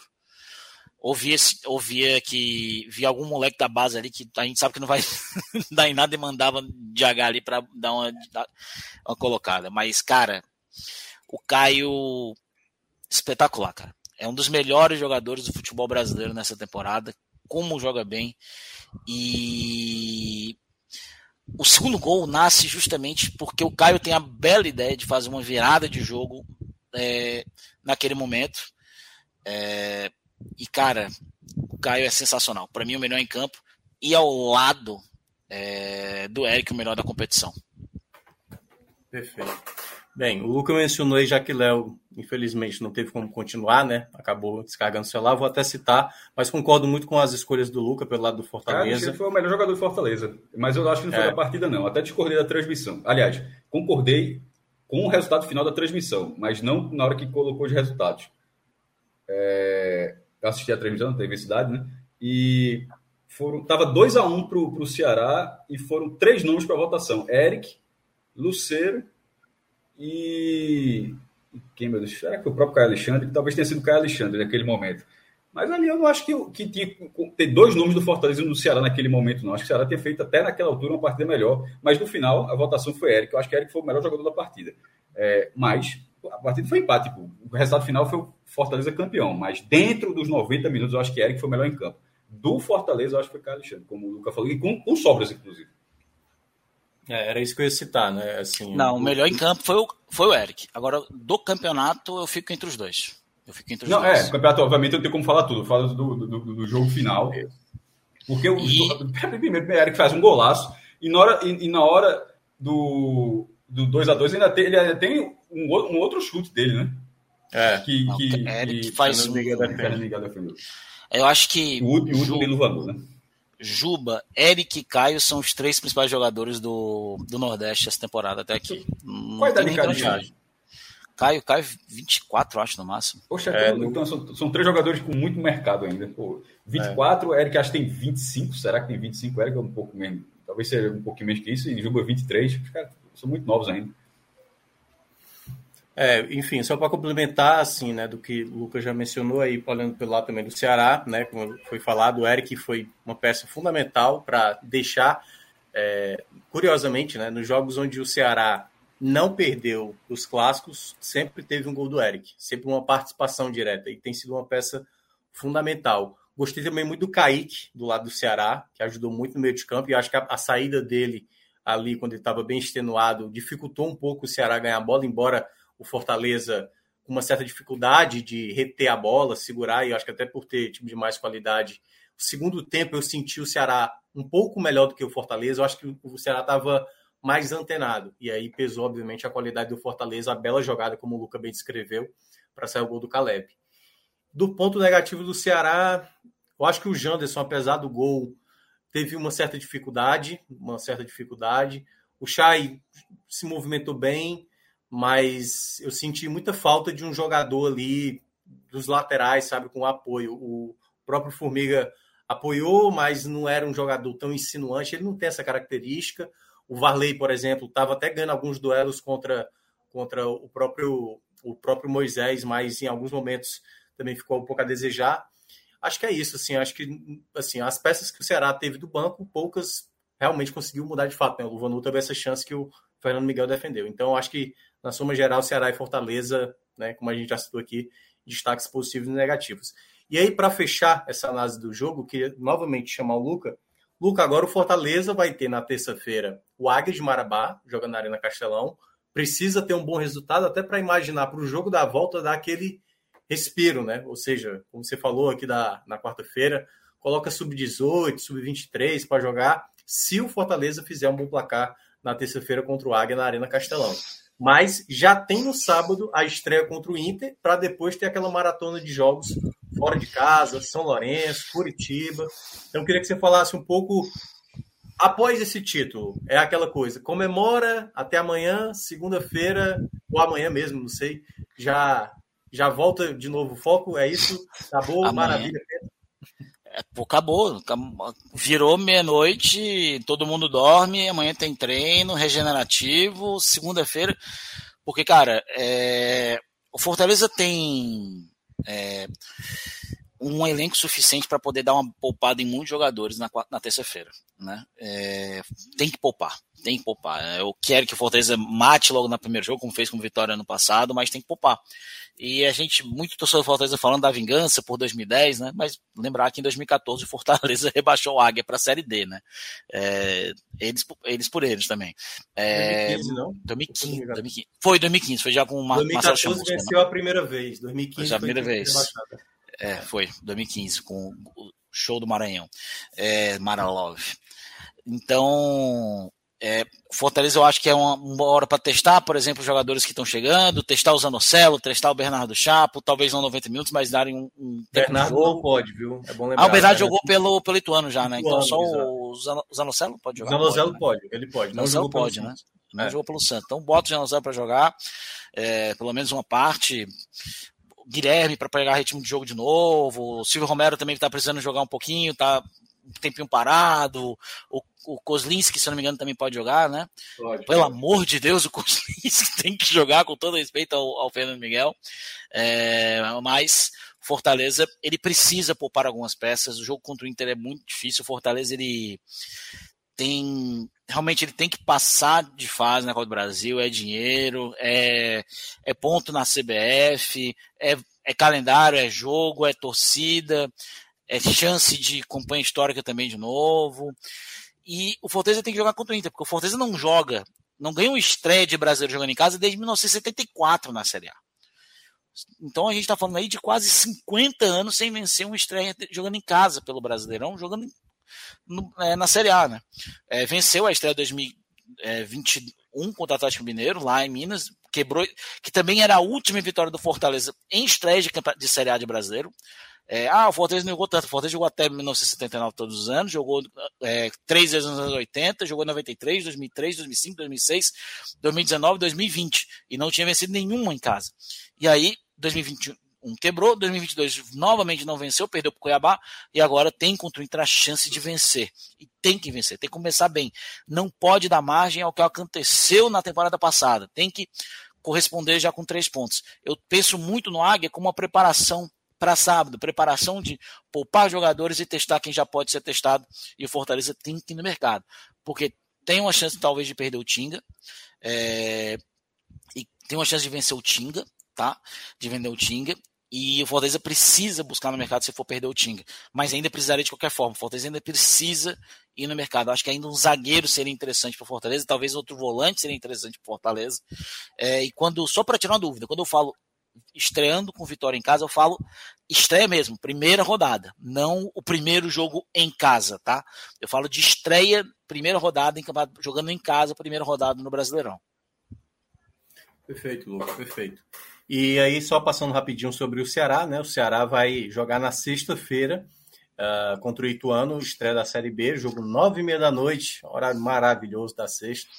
Ouvia, ouvia que via algum moleque da base ali que a gente sabe que não vai [laughs] dar em nada e mandava de H ali para dar uma, uma colocada. Mas, cara, o Caio, espetacular, cara. É um dos melhores jogadores do futebol brasileiro nessa temporada. Como joga bem. E o segundo gol nasce justamente porque o Caio tem a bela ideia de fazer uma virada de jogo é, naquele momento. É, e, cara, o Caio é sensacional. Para mim, o melhor em campo. E ao lado é, do Eric, o melhor da competição. Perfeito. Bem, o Luca mencionou aí já que Léo, infelizmente, não teve como continuar, né? Acabou descarregando o celular. Vou até citar, mas concordo muito com as escolhas do Luca pelo lado do Fortaleza. ele foi o melhor jogador do Fortaleza, mas eu acho que não foi é. da partida, não. Até discordei da transmissão. Aliás, concordei com o resultado final da transmissão, mas não na hora que colocou os resultados. É... Eu assisti a transmissão, teve cidade, né? E foram tava 2 a 1 um para o Ceará e foram três nomes para votação: Eric, Luceiro e quem meu Deus, será que o próprio Caio Alexandre? Talvez tenha sido o Caio Alexandre naquele momento. Mas ali eu não acho que, que tinha ter dois nomes do Fortaleza e do Ceará naquele momento, não. Acho que o Ceará tinha feito até naquela altura uma partida melhor. Mas no final, a votação foi Eric. Eu acho que Eric foi o melhor jogador da partida. É, mas a partida foi empate. O resultado final foi o Fortaleza campeão. Mas dentro dos 90 minutos, eu acho que Eric foi o melhor em campo. Do Fortaleza, eu acho que foi Caio Alexandre, como o Luca falou, e com, com sobras, inclusive. É, era isso que eu ia citar, né? Assim, não, o melhor em campo foi o, foi o Eric. Agora, do campeonato, eu fico entre os dois. Eu fico entre os não, dois. é, o campeonato, obviamente, eu não tenho como falar tudo. Eu falo do, do, do, do jogo final. Porque o, e... [laughs] primeiro, o Eric faz um golaço, e na hora, e, e na hora do, do 2x2 ainda tem, ele ainda tem um, um outro chute dele, né? É. Que, não, que, Eric que faz. Miguel defendeu. Eu acho que. O último Ju... Valu, né? Juba, Eric e Caio são os três principais jogadores do, do Nordeste essa temporada até aqui. Qual a idade de Caio? Caio, Caio, 24, acho, no máximo. Poxa, é, então, então são, são, três jogadores com muito mercado ainda. Pô, 24, é. Eric acho que tem 25. Será que tem 25? Eric é um pouco menos. Talvez seja um pouquinho menos que isso. E Juba 23. Os caras são muito novos ainda. É, enfim, só para complementar, assim, né, do que o Lucas já mencionou aí, olhando pelo lado também do Ceará, né, como foi falado, o Eric foi uma peça fundamental para deixar, é, curiosamente, né, nos jogos onde o Ceará não perdeu os clássicos, sempre teve um gol do Eric, sempre uma participação direta, e tem sido uma peça fundamental. Gostei também muito do Kaique, do lado do Ceará, que ajudou muito no meio de campo, e acho que a, a saída dele ali, quando ele estava bem extenuado, dificultou um pouco o Ceará ganhar a bola, embora o Fortaleza com uma certa dificuldade de reter a bola, segurar, e acho que até por ter time de mais qualidade. O segundo tempo eu senti o Ceará um pouco melhor do que o Fortaleza, eu acho que o Ceará estava mais antenado, e aí pesou, obviamente, a qualidade do Fortaleza, a bela jogada, como o Luca bem descreveu, para sair o gol do Caleb. Do ponto negativo do Ceará, eu acho que o Janderson, apesar do gol, teve uma certa dificuldade, uma certa dificuldade. O Chay se movimentou bem, mas eu senti muita falta de um jogador ali dos laterais, sabe, com apoio. O próprio Formiga apoiou, mas não era um jogador tão insinuante, ele não tem essa característica. O Varley, por exemplo, estava até ganhando alguns duelos contra, contra o próprio o próprio Moisés, mas em alguns momentos também ficou um pouco a desejar. Acho que é isso, assim, acho que assim, as peças que o Ceará teve do banco, poucas realmente conseguiu mudar de fato, né? O Luvanu teve essa chance que o Fernando Miguel defendeu. Então, acho que na soma geral, Ceará e Fortaleza, né, como a gente já citou aqui, destaques positivos e negativos. E aí, para fechar essa análise do jogo, queria novamente chamar o Luca. Luca, agora o Fortaleza vai ter na terça-feira o Águia de Marabá, jogando na Arena Castelão. Precisa ter um bom resultado, até para imaginar para o jogo da volta dar aquele respiro, né? Ou seja, como você falou aqui da, na quarta-feira, coloca sub-18, sub-23 para jogar, se o Fortaleza fizer um bom placar na terça-feira contra o Águia na Arena Castelão. Mas já tem no sábado a estreia contra o Inter, para depois ter aquela maratona de jogos fora de casa, São Lourenço, Curitiba. Então eu queria que você falasse um pouco após esse título. É aquela coisa, comemora até amanhã, segunda-feira, ou amanhã mesmo, não sei. Já já volta de novo o foco, é isso? Acabou, amanhã. maravilha. É, acabou. Virou meia-noite, todo mundo dorme, amanhã tem treino regenerativo, segunda-feira. Porque, cara, é, o Fortaleza tem é, um elenco suficiente para poder dar uma poupada em muitos jogadores na, na terça-feira. Né? É, tem que poupar, tem que poupar. Eu quero que o Fortaleza mate logo no primeiro jogo, como fez com o Vitória ano passado, mas tem que poupar. E a gente, muito torcedor do Fortaleza falando da vingança por 2010, né? Mas lembrar que em 2014 o Fortaleza [laughs] rebaixou o Águia para a Série D, né? É, eles, eles por eles também. É, 2015, não? 2015, 2015, Foi 2015, foi já com uma 2014 Chamusca, venceu né? a primeira vez, 2015 foi a primeira vez. É, foi 2015 com o show do Maranhão, é, Maralov. Então, é, Fortaleza eu acho que é uma, uma hora para testar, por exemplo, os jogadores que estão chegando, testar o Zanocelo, testar o Bernardo Chapo, talvez não 90 minutos, mas darem um, um Bernardo não pode, viu? É bom lembrar. Ah, o Bernardo né? jogou pelo, pelo Ituano já, né? Então só o Zanocelo pode jogar. O Zanocelo pode, né? pode, ele pode. Não Zanocelo pode, né? Não é. jogou pelo Santos. Então bota o Zanocelo para jogar, é, pelo menos uma parte. Guilherme para pegar ritmo de jogo de novo. O Silvio Romero também está precisando jogar um pouquinho, tá um tempinho parado. O, o Kozlinski, se não me engano, também pode jogar, né? Pode, Pelo pode. amor de Deus, o [laughs] Kozlinski tem que jogar com todo respeito ao, ao Fernando Miguel. É, mas Fortaleza, ele precisa poupar algumas peças. O jogo contra o Inter é muito difícil. O Fortaleza, ele tem realmente ele tem que passar de fase na Copa do Brasil, é dinheiro, é, é ponto na CBF, é, é calendário, é jogo, é torcida, é chance de campanha histórica também de novo. E o Fortaleza tem que jogar contra o Inter, porque o Fortaleza não joga, não ganha um estreia de brasileiro jogando em casa desde 1974 na Série A. Então a gente está falando aí de quase 50 anos sem vencer um estreia jogando em casa pelo Brasileirão, jogando no, é, na Série A, né? É, venceu a estreia 2021 contra o Atlético Mineiro, lá em Minas, quebrou, que também era a última vitória do Fortaleza em estreia de, de Série A de brasileiro. É, ah, o Fortaleza não jogou tanto. O Fortaleza jogou até 1979 todos os anos, jogou é, três vezes nos anos 80, jogou em 93, 2003, 2005, 2006, 2019, 2020 e não tinha vencido nenhuma em casa. E aí, 2021 quebrou, 2022 novamente não venceu, perdeu para o Cuiabá e agora tem contra o Inter a chance de vencer. E tem que vencer, tem que começar bem. Não pode dar margem ao que aconteceu na temporada passada. Tem que corresponder já com três pontos. Eu penso muito no Águia como uma preparação para sábado, preparação de poupar jogadores e testar quem já pode ser testado. E o Fortaleza tem que ir no mercado, porque tem uma chance talvez de perder o Tinga, é, e tem uma chance de vencer o Tinga, tá? De vender o Tinga. E o Fortaleza precisa buscar no mercado se for perder o Tinga. Mas ainda precisaria de qualquer forma. O Fortaleza ainda precisa ir no mercado. Acho que ainda um zagueiro seria interessante para o Fortaleza, talvez outro volante seria interessante para o Fortaleza. É, e quando, só para tirar uma dúvida, quando eu falo estreando com vitória em casa, eu falo estreia mesmo, primeira rodada, não o primeiro jogo em casa, tá? Eu falo de estreia, primeira rodada em jogando em casa, primeira rodada no Brasileirão. Perfeito, Lucas, perfeito. E aí, só passando rapidinho sobre o Ceará, né? O Ceará vai jogar na sexta-feira uh, contra o Ituano, estreia da Série B, jogo nove e meia da noite, horário maravilhoso da sexta.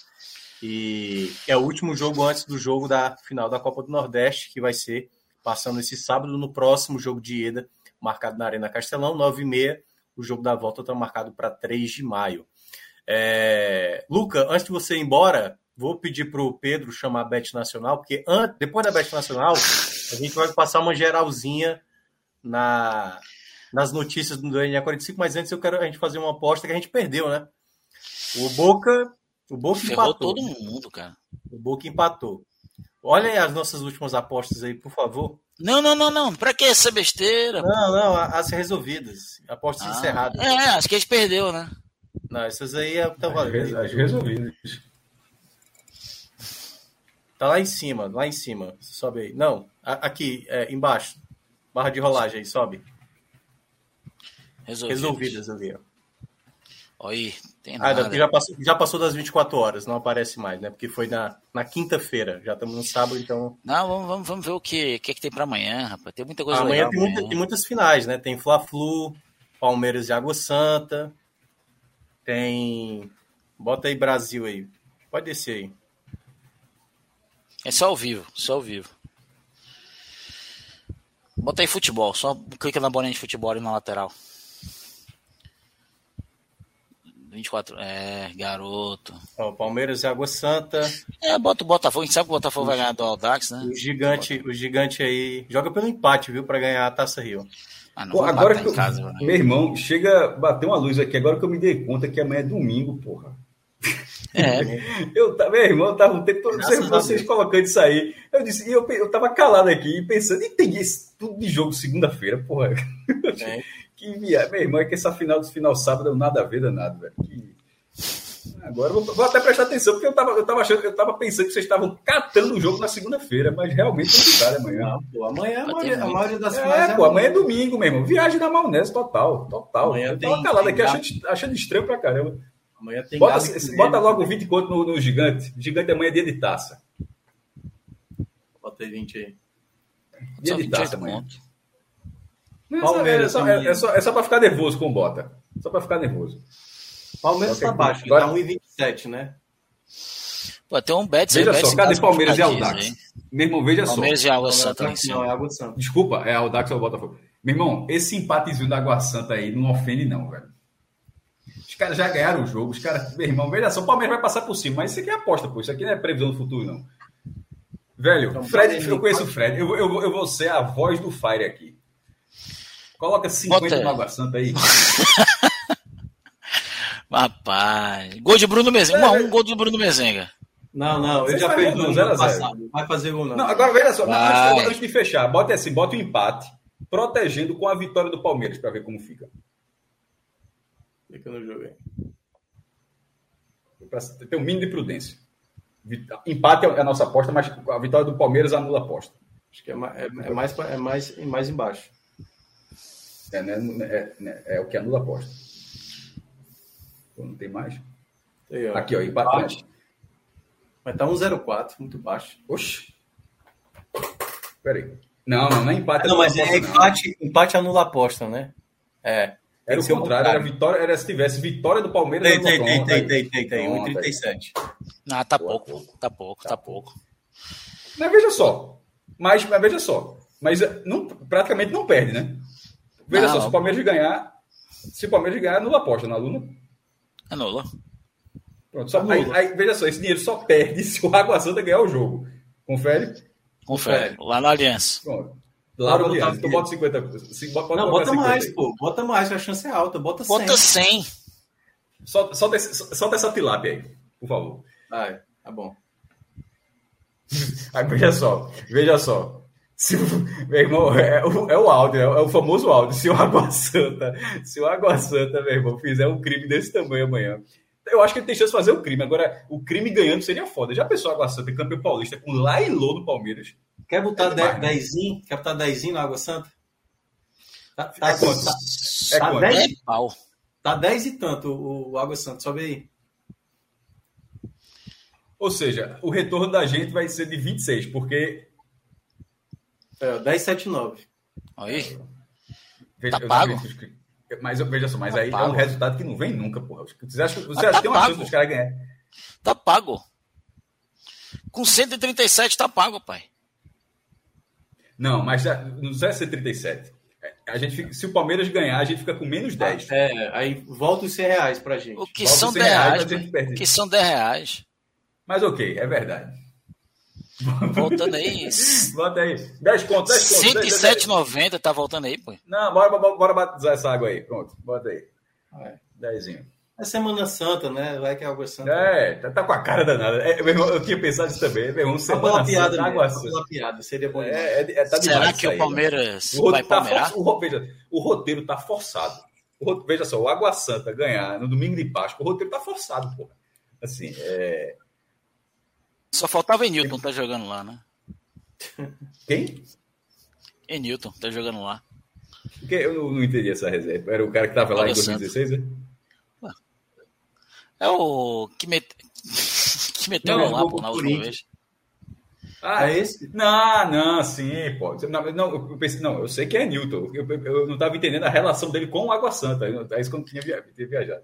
E é o último jogo antes do jogo da final da Copa do Nordeste, que vai ser passando esse sábado no próximo jogo de ida, marcado na Arena Castelão, 9h30. O jogo da volta está marcado para 3 de maio. É... Luca, antes de você ir embora, vou pedir para o Pedro chamar a Bet Nacional, porque antes, depois da Bet Nacional, a gente vai passar uma geralzinha na, nas notícias do NE45, mas antes eu quero a gente fazer uma aposta que a gente perdeu, né? O Boca o Boca Ferrou empatou. todo mundo, cara. O Boca empatou. Olha aí as nossas últimas apostas aí, por favor. Não, não, não, não. Pra que essa besteira? Não, não, as resolvidas. Apostas ah, encerradas. É, acho que a gente perdeu, né? Não, essas aí é tá valendo. As resolvidas. Tá lá em cima, lá em cima. Sobe aí. Não, aqui, é, embaixo. Barra de rolagem aí, sobe. Resolvidas, Resolvidas ali, ó. Oi, tem ah, nada. Ah, já passou, já passou das 24 horas, não aparece mais, né? Porque foi na, na quinta-feira, já estamos no sábado, então. Não, vamos, vamos, vamos ver o que, que, é que tem para amanhã, rapaz. Tem muita coisa amanhã legal. Tem, amanhã. Muita, tem muitas finais, né? Tem Fla-Flu, Palmeiras e Água Santa, tem. Bota aí Brasil aí. Pode descer aí. É só ao vivo, só ao vivo. Bota aí futebol, só clica na bolinha de futebol ali na lateral. 24. É, garoto. Ó, Palmeiras e Água Santa. É, bota o Botafogo. A gente sabe que o Botafogo o, vai ganhar do Aldax, né? O gigante, o gigante aí. Joga pelo empate, viu? Pra ganhar a Taça Rio. Ah, Pô, agora que eu, casa, meu irmão, chega bater uma luz aqui, agora que eu me dei conta que amanhã é domingo, porra. É. eu, meu irmão, eu tava um tempo todo vocês, vocês colocando isso aí. Eu disse, eu, eu tava calado aqui pensando, e tem esse tudo de jogo segunda-feira, porra. É. [laughs] Que via... Meu irmão, é que essa final do final sábado não nada a ver danado, velho. Que... Agora vou, vou, até prestar atenção, porque eu tava, eu tava achando, eu tava pensando que vocês estavam catando o jogo na segunda-feira, mas realmente não está amanhã. Não, pô, amanhã a maioria, a maioria das é, finais. É, pô, amanhã é domingo mesmo. Viagem da maionese total, total. Amanhã eu tava calado aqui achando, achando estranho pra caramba. Amanhã tem bota, bota logo 20 conto no, no gigante. Gigante amanhã é dia de taça. Bota aí 20 aí. Dia de taça amanhã. Palmeiras é, só, é, é, só, é só pra ficar nervoso com o Bota. Só pra ficar nervoso. Palmeiras tá baixo, agora... tá 1,27, né? Pô, tem um bet Veja só, cadê Palmeiras e Aldax? Meu irmão, veja Palmeiras só. Palmeiras e Água Santa. Não, é Água Santa. Desculpa, é Aldax ou Botafogo. Meu irmão, esse empatezinho da Água Santa aí não ofende, não, velho. Os caras já ganharam o jogo. Os caras, meu irmão, veja só, o Palmeiras vai passar por cima. Mas isso aqui é aposta, pô. Isso aqui não é previsão do futuro, não. Velho, então, Fred, eu conheço o Fred. Eu, eu, eu vou ser a voz do Fire aqui. Coloca 50 Bota... no Água Santa aí. [laughs] Rapaz. Gol de Bruno Mezenga. 1 um a 1 um, gol do Bruno Mezenga. Não, não, ele já fez no ano passado. Vai fazer um não. Não, agora veja só, antes, antes de fechar, bota assim, bota o um empate, protegendo com a vitória do Palmeiras, para ver como fica. Fica no jogo aí. Para ter um mínimo de prudência. Empate é a nossa aposta, mas a vitória do Palmeiras anula a aposta. Acho que é, mais, é, é mais, é mais, é mais embaixo. É, né, é, é, é, o que anula a aposta. Não tem mais? Aí, ó. Aqui, ó, empate. empate. Mas tá 1,04, muito baixo. Oxi. Peraí. Não, não, não é empate. Não, mas é empate, empate anula a aposta, né? É. Era o contrário, era vitória, era se tivesse vitória do Palmeiras. Tem, tem, tem, tem, tem, tem, tem, 1,37. Ah, tá pouco, tá pouco, tá pouco. Mas veja só. Mas, mas veja só. Mas eh, não, praticamente não perde, né? Veja não, só, se o Palmeiras ganhar, se o Palmeiras ganhar, anula a aposta na Luna. Anula. Pronto, só, aí, aí, veja só, esse dinheiro só perde [laughs] se o Água Santa ganhar o jogo. Confere? Confere. Lá na Aliança. Pronto. Lá no Aliança. Então bota 50. Bota, não, bota mais, pô. Bota mais, a chance é alta. Bota 100. Bota 100. Só, só, desse, só dessa tilápia aí, por favor. Vai, tá bom. [laughs] Aí, veja só, veja só. Se, meu irmão, é, o, é o áudio, é o famoso áudio. Se o Água [laughs] Santa, se o Água Santa, meu irmão, fizer um crime desse tamanho amanhã, eu acho que ele tem chance de fazer o crime. Agora, o crime ganhando seria foda. Já pensou Água Santa, campeão paulista, com Lailô no Palmeiras? Quer botar é dezinho? Quer botar dezinho no Água Santa? Tá, tá, é quanto? Tá, é tá quanto? 10, é pau. Tá 10 e tanto o, o Água Santa. Sobe aí. Ou seja, o retorno da gente vai ser de 26, porque. É, 10,79. Aí. Veja, tá pago? Mas veja só, mas tá aí pago. é um resultado que não vem nunca, porra. Você acha, você acha tá que tem uma chance dos caras ganhar? Tá pago. Com 137 tá pago, pai. Não, mas não precisa ser 37. A gente fica, se o Palmeiras ganhar, a gente fica com menos 10. Ah, é, aí volta os 100 reais pra gente. O que volta são 10 reais, reais que são 10 reais. Mas ok, é verdade. Voltando aí. [laughs] Volta aí. 10 contos, 10 contos. 107,90 tá voltando aí, pô. Não, bora, bora, bora batizar essa água aí. Pronto, bota aí. É. Dezinho. É Semana Santa, né? Vai que é água santa. É, tá, tá com a cara danada. É, meu irmão, eu tinha pensado isso também. Meu irmão, Semana Santa, piada água santa. piada, seria bom. É, é, é, tá Será que o Palmeiras né? vai tá palmeirar? For, o, veja, o roteiro tá forçado. O, veja só, o Água Santa ganhar no domingo de Páscoa, o roteiro tá forçado, porra. Assim, é... Só faltava Newton tá jogando lá, né? Quem? Newton tá jogando lá. Porque eu não, não entendi essa reserva. Era o cara que tava lá em 2016, né? É o que, met... [laughs] que meteu não, lá pô, na última vez. Ah, é esse? Não, não, sim, pô. Não, não, eu, pensei, não, eu sei que é Newton. Eu, eu não estava entendendo a relação dele com o Água Santa. É isso que eu não tinha viajado.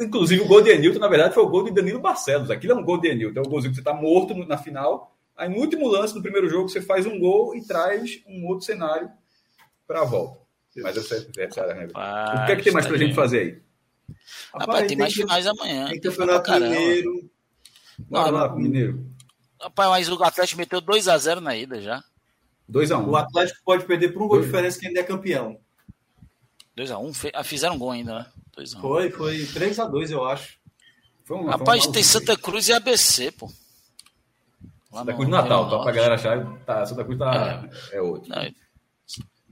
Inclusive, o gol de Newton, na verdade, foi o gol de Danilo Barcelos. Aquilo é um gol de Newton. É um golzinho que você está morto na final. Aí, no último lance do primeiro jogo, você faz um gol e traz um outro cenário para a volta. Mas eu sei, é, o que é que tem mais para a gente fazer aí? Rapaz, tem mais finais amanhã. Tem campeonato mineiro. Bora lá, Mineiro. Rapaz, mas o Atlético meteu 2x0 na ida já. 2x1. O Atlético pode perder por um gol de diferença que ainda é campeão. 2x1? Ah, fizeram um gol ainda, né? 2x1. Foi, foi 3x2, eu acho. Um, Rapaz, um tem Santa Cruz e ABC, pô. Lá Santa Cruz no Natal, tá? Pra galera achar. Tá, Santa Cruz tá, é, é outro. Não,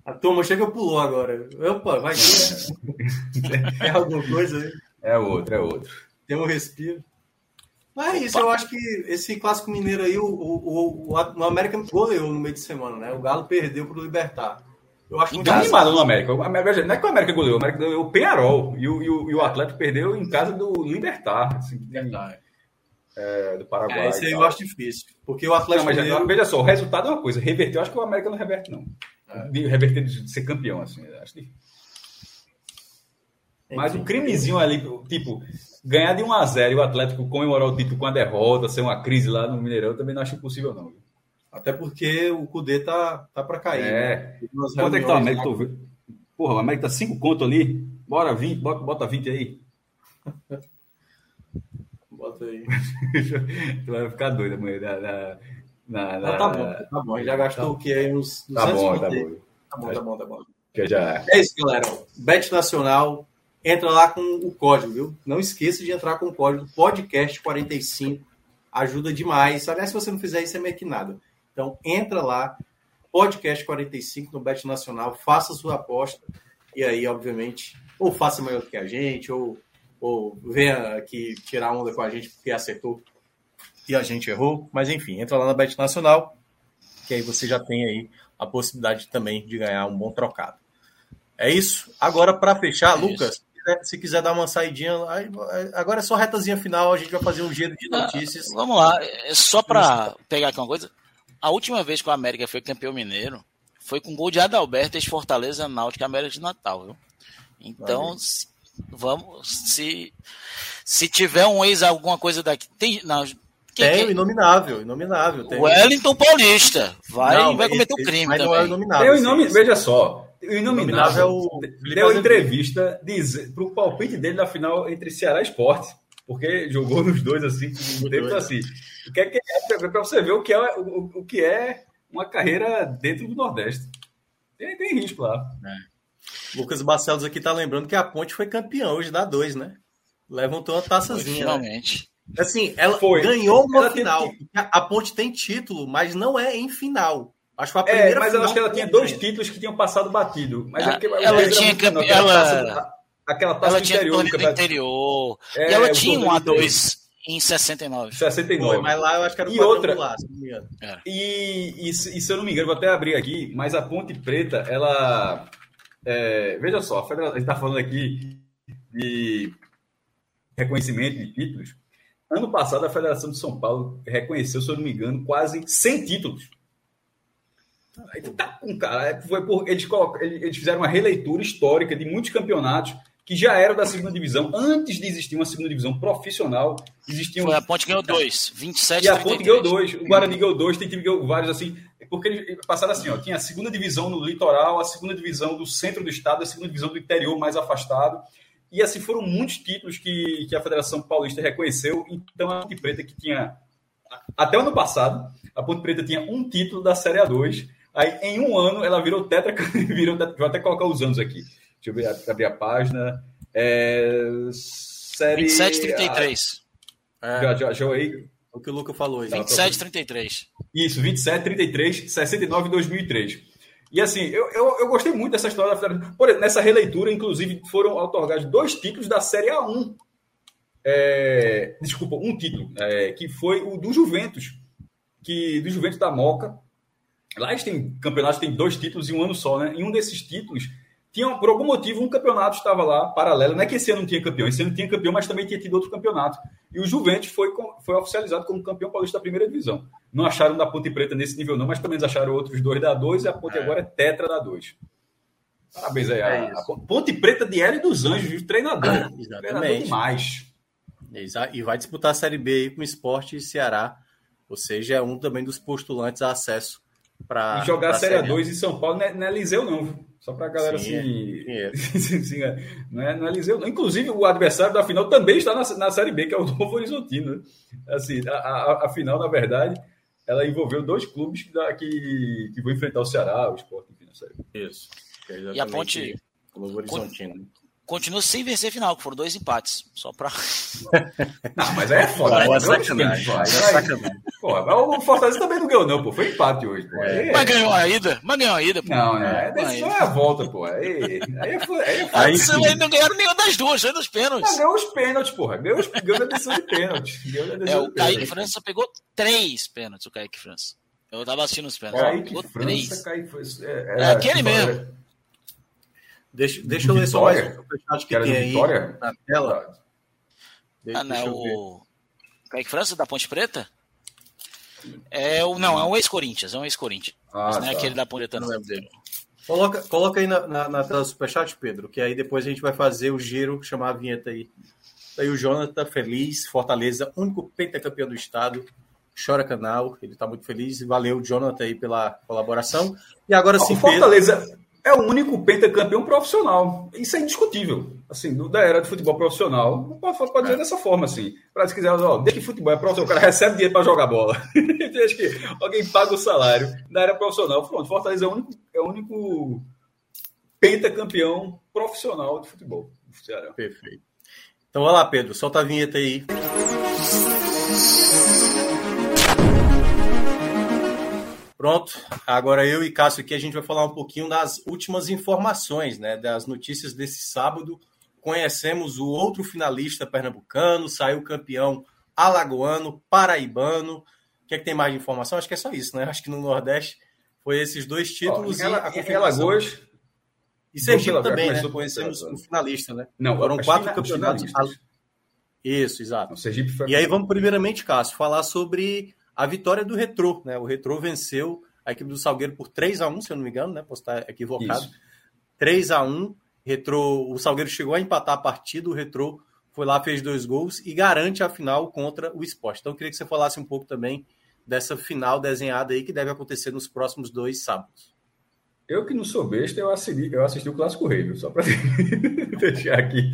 a turma chega pulou agora. Opa, vai que né? é alguma coisa aí. É outro, é outro. Tem um respiro. Mas é isso, eu acho que esse clássico mineiro aí, o, o, o, o América goleou no meio de semana, né? O Galo perdeu pro Libertar. Eu acho muito animado no América. Não é que o América goleou, o América goleou o Penharol e o, e o, e o Atlético perdeu em casa do Libertar. Assim, é, do Paraguai. É, esse aí eu acho difícil. Porque o Atlético. Não, mas, goleou... Veja só, o resultado é uma coisa. Reverteu, eu acho que o América não reverte, não de reverter de ser campeão, assim, acho difícil. Mas o crimezinho ali, tipo, ganhar de 1 a 0 e o Atlético comemorar o título com a derrota, ser uma crise lá no Mineirão, também não acho impossível, não. Até porque o Cudê tá, tá para cair. É. Né? Quanto é que tá o América? Lá... Porra, o América tá 5 conto ali. Bora 20, bota, bota 20 aí. Bota aí. [laughs] tu vai ficar doido amanhã. Na, na, na, Não, tá bom, tá bom. Já gastou o que aí? Uns Tá bom, tá 250. bom. Tá bom, tá bom, tá bom. Que eu já... É isso, galera. Bet Nacional. Entra lá com o código, viu? Não esqueça de entrar com o código podcast45. Ajuda demais. Aliás, se você não fizer isso, é meio que nada. Então, entra lá, podcast45 no Bet Nacional, faça sua aposta. E aí, obviamente, ou faça maior do que a gente, ou, ou venha aqui tirar onda com a gente porque acertou e a gente errou. Mas enfim, entra lá na Bet Nacional, que aí você já tem aí a possibilidade também de ganhar um bom trocado. É isso. Agora, para fechar, É Lucas, se quiser- se quiser dar uma saidinha, agora é só retazinha final, a gente vai fazer um giro de Ah, notícias. Vamos lá, é só pra pegar aqui uma coisa. A última vez que o América foi campeão mineiro foi com gol de Adalberto ex Fortaleza Náutica América de Natal, viu? Então, vamos, se se tiver um ex alguma coisa daqui, tem não, quem- Tem o inominável, inominável. Tem. o Wellington Paulista vai Não, vai cometer um esse- crime mas não é o também. inominável. Tem o veja só. O Inominável inominável é o deu entrevista para o palpite dele na final entre Ceará e Esporte. Porque jogou nos dois assim, um tempo assim. O que é que é para você ver o que é, o, o que é uma carreira dentro do Nordeste. Tem, tem risco lá. Lucas Barcelos aqui tá lembrando que a Ponte foi campeã hoje da 2, né? Levantou uma Foi, taçazinha. né? Assim, ela Foi. ganhou uma Ela final. A Ponte tem título, mas não é em final. Acho que foi a É, primeira mas eu acho que ela tinha dois ganha. títulos que tinham passado batido. Mas Ah, é ela tinha muito menor, campe- aquela ela- taça- aquela taça Ela tinha interior, torneio do interior. É, e ela tinha um torneio do A2 em 69. 69. Foi, mas lá eu acho que era o E outra- quadrangular, se não me engano. E, e, se e se eu não me engano, vou até abrir aqui, mas a Ponte Preta, ela. é, veja só, a gente está falando aqui de reconhecimento de títulos. Ano passado, a Federação de São Paulo reconheceu, se eu não me engano, quase 100 títulos. Aí tu tá com cara. é, Foi por, eles, colocam, eles fizeram uma releitura histórica de muitos campeonatos que já eram da segunda divisão. Antes de existir uma segunda divisão profissional, existiam Foi a Ponte ganhou dois, 27 e a Ponte ganhou 33. dois, o Guarani ganhou dois, tem time que ganhou vários assim. Porque eles passaram assim, ó, tinha a segunda divisão no litoral, a segunda divisão do centro do estado, a segunda divisão do interior mais afastado. E assim foram muitos títulos que, que a Federação Paulista reconheceu. Então a Ponte Preta que tinha até o ano passado, a Ponte Preta tinha um título da Série A2. Aí em um ano ela virou tetra, [laughs] virou, vou até colocar os anos aqui. Deixa eu ver, abrir a página. É, série 27 33. É, Já, já, já aí, o que o Lucas falou aí. 27 33. Isso, 27, 33, 69 e 2003. E assim, eu, eu, eu gostei muito dessa história da Federação. Por nessa releitura, inclusive, foram otorgados dois títulos da Série A1. É, desculpa, um título, é, que foi o do Juventus, que do Juventus da Moca. Lá eles têm campeonatos, tem dois títulos em um ano só, né? Em um desses títulos, tinha, por algum motivo, um campeonato estava lá, paralelo. Não é que esse ano não tinha campeão, esse ano tinha campeão, mas também tinha tido outro campeonato. E o Juventus foi, foi oficializado como campeão paulista da primeira divisão. Não acharam da Ponte Preta nesse nível, não, mas também acharam outros dois da 2 e a Ponte É. agora é tetra da 2. Parabéns aí. É a, a Ponte Preta de Hélio dos Anjos, viu? treinador. treinador Exatamente. demais. Exa- E vai disputar a Série B aí com o Esporte e Ceará. Ou seja, é um também dos postulantes a acesso para E jogar a Série A2 em São Paulo não é, não é Liseu, não. Só pra galera Sim, assim. é. [laughs] É. não, é, não é Liseu. Inclusive, o adversário da final também está na, na Série B, que é o [laughs] Novo Horizontino. né? Assim, a, a, a final, na verdade, ela envolveu dois clubes que, dá- que, que vão enfrentar o Ceará, o Sport, enfim, na Série B. Isso. É E a Ponte o Novo Horizontino. Continua sem vencer final, que foram dois empates. Só pra. [laughs] Não, mas aí é foda. Aí é né? Sacanagem, pô, aí é aí- sacanagem. Porra, mas o Fortaleza também não ganhou, não, pô. Foi empate hoje, pô. Aí é- Mas ganhou a ida, mas ganhou a ida, pô. Não, né? Aí. Decisão é a volta, pô. Aí, aí é. Aí é foda. Aí sim. não ganharam nenhuma das duas, foi dos pênaltis. Mas ganhou os pênaltis, porra. Ganhou, os, ganhou a decisão de pênalti. Ganhou a É, o Kaique. França pegou três pênaltis, o Kaique França. Eu tava assistindo os pênaltis. Kaique pegou França, três. Kaique França. É aquele mesmo. Deixa, deixa eu ler só mais um superchat Que que tem aí Vitória? na tela. Deixa, Ah, não, deixa eu ver. o Kaique França da Ponte Preta? É o, não, é um ex-Corinthians, é um ex-Corinthians. Ah, não é tá. aquele da Ponte Preta, Não não. dele. Coloca, coloca aí na, na, na tela do Superchat, Pedro, que aí depois a gente vai fazer o giro, chamar a vinheta aí. Aí o Jonathan, feliz, Fortaleza, único pentacampeão do estado, chora canal, ele tá muito feliz. Valeu, Jonathan, aí pela colaboração. E agora sim, Fortaleza. É o único pentacampeão profissional. Isso é indiscutível. Assim, da era de futebol profissional, pode, pode dizer é. dessa forma, assim. Para se quiser, ó, desde que futebol é profissional, o cara recebe dinheiro para jogar bola. [laughs] desde que alguém paga o salário na era profissional. Pronto, Fortaleza é o único, é o único pentacampeão profissional de futebol. Perfeito. Então vai lá, Pedro, solta a vinheta aí. Pronto, agora eu e Cássio aqui a gente vai falar um pouquinho das últimas informações, né, das notícias desse sábado. Conhecemos o outro finalista pernambucano, saiu campeão alagoano, paraibano. O que é que tem mais de informação? Acho que é só isso, né? Acho que no Nordeste foi esses dois títulos. Em, em Alagoas. E Sergipe também, né? Conhecemos o finalista, né? Não, foram quatro campeonatos. Isso, exato. O Sergipe foi... E aí vamos primeiramente, Cássio, falar sobre a vitória do Retrô, né? O Retrô venceu a equipe do Salgueiro por 3 a 1 se eu não me engano, né? Posso estar equivocado. Isso. 3 a 1 Retrô, o Salgueiro chegou a empatar a partida, o Retrô foi lá, fez dois gols e garante a final contra o esporte. Então eu queria que você falasse um pouco também dessa final desenhada aí que deve acontecer nos próximos dois sábados. Eu que não sou besta, eu assisti, eu assisti o Clássico Rei, só para [laughs] deixar aqui.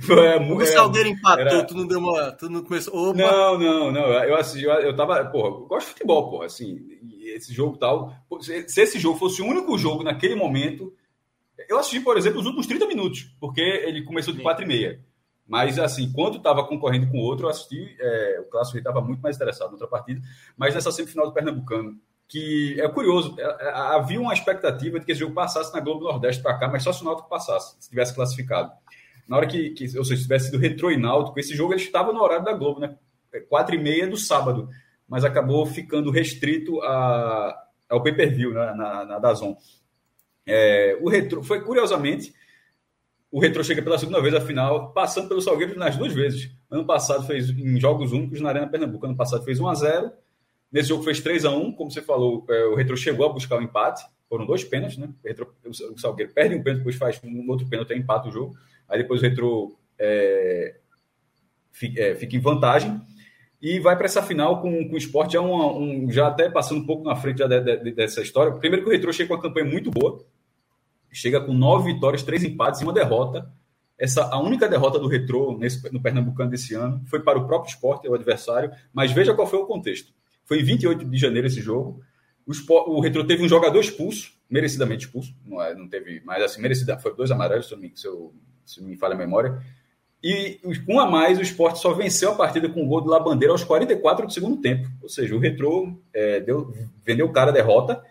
Foi, o Salgueiro empatou, era... tu não deu uma. Tu não começou. Opa. Não, não, não. Eu assisti, eu, eu tava. Porra, eu gosto de futebol, porra. Assim, esse jogo tal. Se, se esse jogo fosse o único jogo naquele momento. Eu assisti, por exemplo, os últimos 30 minutos, porque ele começou de 4 e meia. Mas, assim, quando estava concorrendo com o outro, eu assisti. É, o Clássico Rei estava muito mais interessado na outra partida. Mas nessa semifinal do Pernambucano, que é curioso, é, é, havia uma expectativa de que esse jogo passasse na Globo Nordeste para cá, mas só se o Náutico passasse, se tivesse classificado. Na hora que, que ou seja, se tivesse sido retro e Náutico, esse jogo ele estava no horário da Globo, né? É quatro e meia do sábado, mas acabou ficando restrito a, ao pay-per-view, né? na, na Dazon. É, o retro foi curiosamente o Retro chega pela segunda vez à final, passando pelo Salgueiro nas duas vezes. Ano passado fez em jogos únicos na Arena Pernambuco. Ano passado fez 1 a 0 Nesse jogo fez 3 a 1 como você falou, é, o Retro chegou a buscar o um empate, foram dois pênaltis, né? O, Retro, o Salgueiro perde um pênalti, depois faz um outro pênalti e empata o jogo. Aí depois o Retro é, fica, é, fica, em vantagem e vai para essa final com, com o esporte já, um, já até passando um pouco na frente de, de, dessa história. Primeiro que o Retro chega com uma campanha muito boa, chega com nove vitórias, três empates e uma derrota. Essa, a única derrota do Retro nesse, no Pernambucano desse ano foi para o próprio esporte, o adversário, mas veja qual foi o contexto. Foi em 28 de janeiro esse jogo. O, Sport, o Retro teve um jogador expulso, merecidamente expulso, não, é, não teve, mas assim, merecidamente, foi dois amarelos, se, eu, se, eu, se me falha a memória. E um a mais, o esporte só venceu a partida com o gol de Labandeira aos 44 do segundo tempo. Ou seja, o Retro é, deu, vendeu o cara a derrota.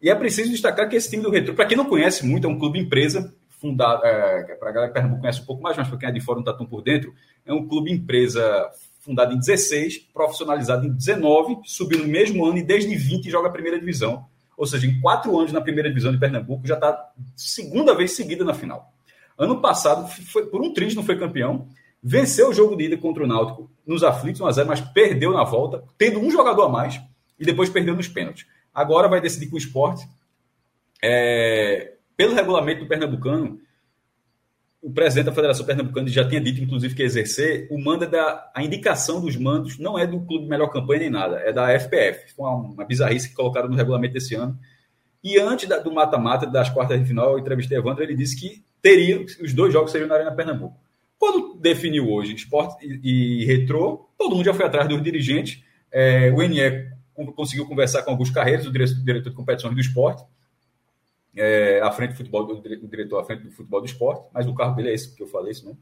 E é preciso destacar que esse time do Retro, para quem não conhece muito, é um clube empresa, fundado, é, para a galera que Pernambuco conhece um pouco mais, mas para quem é de fora não está tão por dentro, é um clube empresa fundado em 16, profissionalizado em 19, subiu no mesmo ano e desde 20 joga a primeira divisão. Ou seja, em quatro anos na primeira divisão de Pernambuco, já está segunda vez seguida na final. Ano passado, foi, por um triz, não foi campeão. Venceu o jogo de ida contra o Náutico nos aflitos 1x0, mas perdeu na volta, tendo um jogador a mais e depois perdeu nos pênaltis. Agora vai decidir com o esporte. É, pelo regulamento do Pernambucano, o presidente da Federação Pernambucana já tinha dito, inclusive, que exercer, o mando é da. A indicação dos mandos não é do clube melhor campanha nem nada, é da FPF. Foi uma, uma bizarrice que colocaram no regulamento desse ano. E antes da, do mata-mata das quartas de final, eu entrevistei Evandro, ele disse que teria, os dois jogos seriam na Arena Pernambuco. Quando definiu hoje esporte e, e retrô, todo mundo já foi atrás dos dirigentes. É, o NE conseguiu conversar com alguns carreiros, o diretor, diretor de competições do esporte é, à frente do futebol, do diretor à frente do futebol do esporte, mas o carro dele é esse que eu falei, isso, né?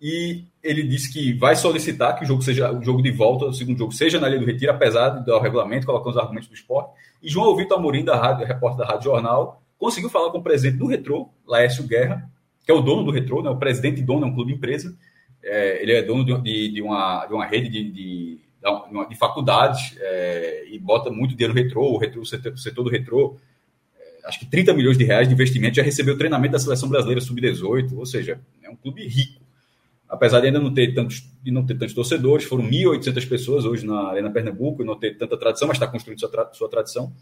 E ele disse que vai solicitar que o jogo seja o jogo de volta, o segundo jogo seja na Ilha do Retiro, apesar do regulamento, colocando os argumentos do esporte. E João Vitor Amorim, da rádio, repórter da Rádio Jornal, conseguiu falar com o presidente do Retrô, Laércio Guerra, que é o dono do Retrô, né? o presidente e dono é um clube empresa. É, ele é dono de, de, uma, de uma rede de, de, de faculdades é, e bota muito dinheiro no Retrô, o, retrô, o setor, o setor do Retrô acho que 30 milhões de reais de investimento, já recebeu treinamento da seleção brasileira sub-18, ou seja, é um clube rico. Apesar de ainda não ter tantos, de não ter tantos torcedores, foram 1.800 pessoas hoje na Arena Pernambuco não ter tanta tradição, mas está construindo sua, tra sua tradição.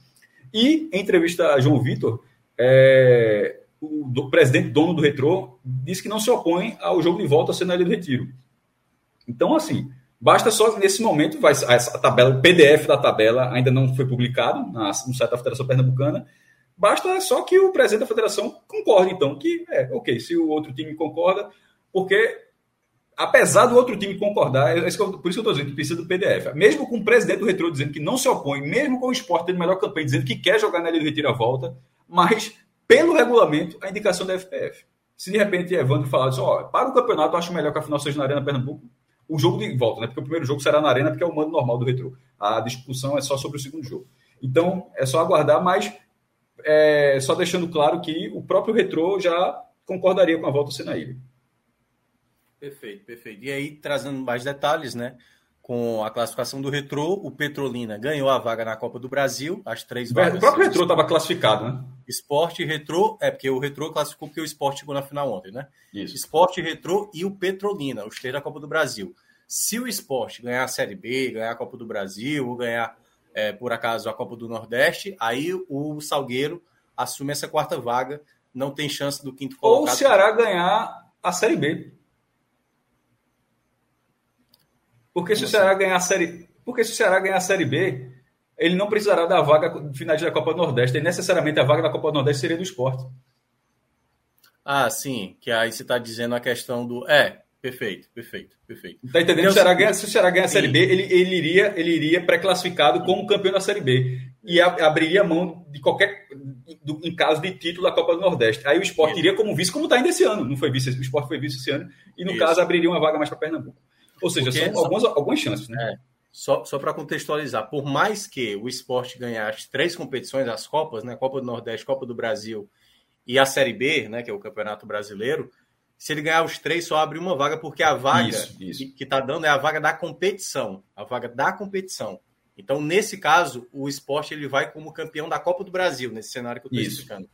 E, em entrevista a João Vitor, é, o do, presidente dono do Retrô disse que não se opõe ao jogo de volta ser na do Retiro. Então, assim, basta só nesse momento, vai, a, tabela, o PDF da tabela ainda não foi publicado na, no site da Federação Pernambucana, Basta só que o presidente da federação concorde, então, que é, ok, se o outro time concorda, porque apesar do outro time concordar, é por isso que eu estou dizendo que precisa do PDF. Mesmo com o presidente do Retro dizendo que não se opõe, mesmo com o esporte tendo melhor campanha dizendo que quer jogar na Ilha do Retiro-Volta, mas, pelo regulamento, a indicação da FPF. Se de repente Evandro falar assim, ó, para o campeonato, eu acho melhor que a final seja na Arena Pernambuco, o jogo de volta, né? Porque o primeiro jogo será na Arena, porque é o mando normal do Retro. A discussão é só sobre o segundo jogo. Então, é só aguardar, mas é, só deixando claro que o próprio Retro já concordaria com a volta na ilha. Perfeito, perfeito. E aí, trazendo mais detalhes, né? Com a classificação do Retrô, o Petrolina ganhou a vaga na Copa do Brasil, as três vagas. O próprio Retrô estava classificado, né? Esporte, Retrô, é porque o Retrô classificou porque o Esporte chegou na final ontem, né? Isso. Esporte, Retrô e o Petrolina, os três da Copa do Brasil. Se o Esporte ganhar a Série B, ganhar a Copa do Brasil, ou ganhar, é, por acaso, a Copa do Nordeste, aí o Salgueiro assume essa quarta vaga, não tem chance do quinto colocado. Ou o Ceará ganhar a Série B. Porque se o Ceará ganhar a série, porque se o Ceará ganhar a série B, ele não precisará da vaga final da Copa do Nordeste. E necessariamente a vaga da Copa do Nordeste seria do esporte. Ah, sim. Que aí você está dizendo a questão do. É, perfeito, perfeito, perfeito. Está entendendo? Então, se, o Ceará ganha, se o Ceará ganhar a Série B, ele, ele iria, ele iria pré-classificado como campeão da Série B. E a, abriria mão de qualquer. Do, em caso de título da Copa do Nordeste. Aí o esporte iria como vice, como está ainda esse ano. Não foi vice, o esporte foi vice esse ano. E no Isso. caso abriria uma vaga mais para Pernambuco. Ou seja, Porque são algumas, algumas chances, né? É, só só para contextualizar, por mais que o esporte ganhe as três competições, as Copas, né? Copa do Nordeste, Copa do Brasil e a Série B, né? Que é o Campeonato Brasileiro, se ele ganhar os três, só abre uma vaga, porque a vaga isso, isso. que está dando é a vaga da competição. A vaga da competição. Então, nesse caso, o esporte ele vai como campeão da Copa do Brasil, nesse cenário que eu estou explicando.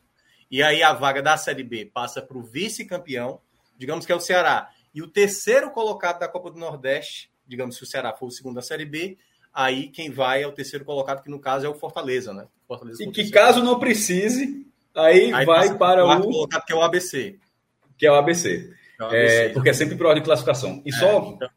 E aí a vaga da Série B passa para o vice-campeão, digamos que é o Ceará. E o terceiro colocado da Copa do Nordeste, digamos, se o Ceará for o segundo da Série B, aí quem vai é o terceiro colocado, que no caso é o Fortaleza, né? Fortaleza e que caso não precise, aí, aí vai para o. colocado, que é o ABC. Que é o ABC. É o ABC é, porque é sempre por ordem de classificação. E é, só então...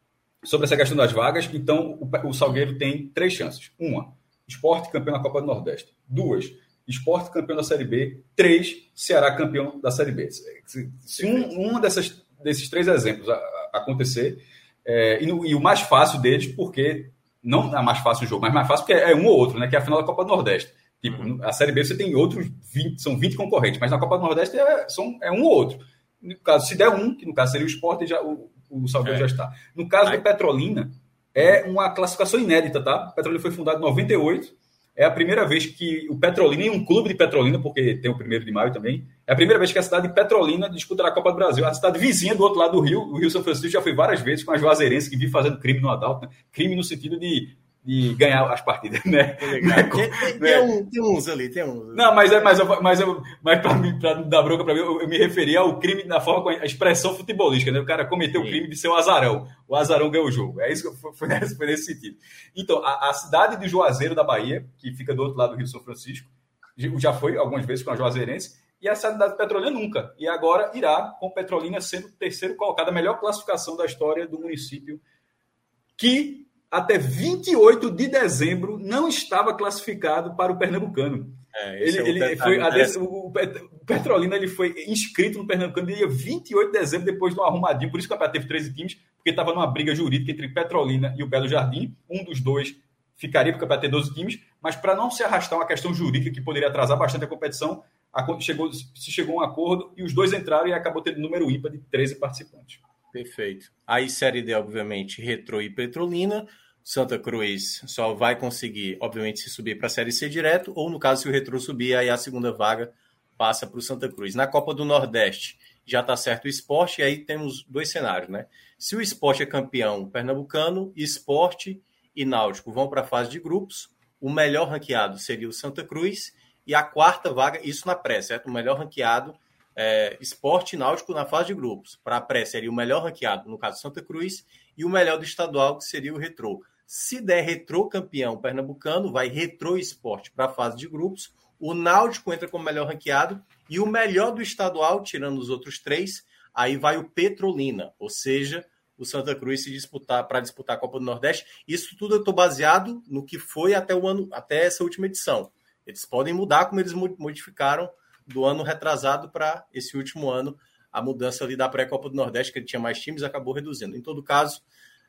sobre essa questão das vagas, então o, o Salgueiro tem três chances. Uma, esporte campeão da Copa do Nordeste. Duas, esporte campeão da Série B. Três, Ceará campeão da Série B. Se, se um, uma dessas desses três exemplos a, a acontecer, é, e, no, e, o mais fácil deles, porque não é mais fácil o jogo, mas mais fácil porque é um ou outro, né? Que é a final da Copa do Nordeste. Tipo, uhum. a Série B você tem outros 20, são 20 concorrentes, mas na Copa do Nordeste é, são, é um ou outro. No caso, se der um, que no caso seria o esporte, já, o, o Salvador é. já está. No caso Aí. do Petrolina, é uma classificação inédita, tá? O Petrolina foi fundado em 98 é a primeira vez que o Petrolina, em um clube de Petrolina, porque tem o primeiro de maio também, é a primeira vez que a cidade de Petrolina disputará a Copa do Brasil. A cidade vizinha do outro lado do Rio, o Rio São Francisco, já foi várias vezes com as Juazeirenses que vi fazendo crime no Adalto. Né? Crime no sentido de de ganhar as partidas, né? É tem, tem, tem, um, tem, uns ali, tem uns. Não, mas é, mas, mas, mas para mim, para dar bronca para mim, eu, eu, me referia ao crime na forma com a expressão futebolística, né? O cara cometeu Sim. o crime de ser um azarão. O azarão ganhou o jogo. É isso que foi, foi, nesse, foi nesse sentido. Então, a, a, cidade de Juazeiro da Bahia, que fica do outro lado do Rio São Francisco, já foi algumas vezes com a Juazeirense, e a cidade de Petrolina nunca. E agora irá com Petrolina sendo o terceiro colocado, a melhor classificação da história do município, que até 28 de dezembro não estava classificado para o Pernambucano. É, ele, é ele foi, o, Petrolina ele foi inscrito no Pernambucano dia 28 de dezembro, depois de um arrumadinho. Por isso que o campeonato teve 13 times, porque estava numa briga jurídica entre Petrolina e o Belo Jardim. Um dos dois ficaria para ter 12 times, mas para não se arrastar uma questão jurídica que poderia atrasar bastante a competição, a, chegou, se chegou a um acordo e os dois entraram e acabou tendo número ímpar de 13 participantes. Perfeito. Aí, Série D, obviamente, Retro e Petrolina. Santa Cruz só vai conseguir, obviamente, se subir para a Série C direto, ou no caso, se o Retro subir, aí a segunda vaga passa para o Santa Cruz. Na Copa do Nordeste já está certo o esporte, e aí temos dois cenários, né? Se o esporte é campeão pernambucano, esporte e náutico vão para a fase de grupos, o melhor ranqueado seria o Santa Cruz, e a quarta vaga, isso na pré, certo? O melhor ranqueado é, esporte náutico na fase de grupos. Para a pré seria o melhor ranqueado, no caso Santa Cruz, e o melhor do estadual, que seria o Retrô. Se der Retrô campeão pernambucano, vai Retrô Esporte para a fase de grupos. O Náutico entra como melhor ranqueado e o melhor do estadual, tirando os outros três, aí vai o Petrolina, ou seja, o Santa Cruz se disputar para disputar a Copa do Nordeste. Isso tudo eu estou baseado no que foi até o ano, até essa última edição. Eles podem mudar como eles modificaram do ano retrasado para esse último ano, a mudança ali da pré-Copa do Nordeste, que ele tinha mais times, acabou reduzindo. Em todo caso,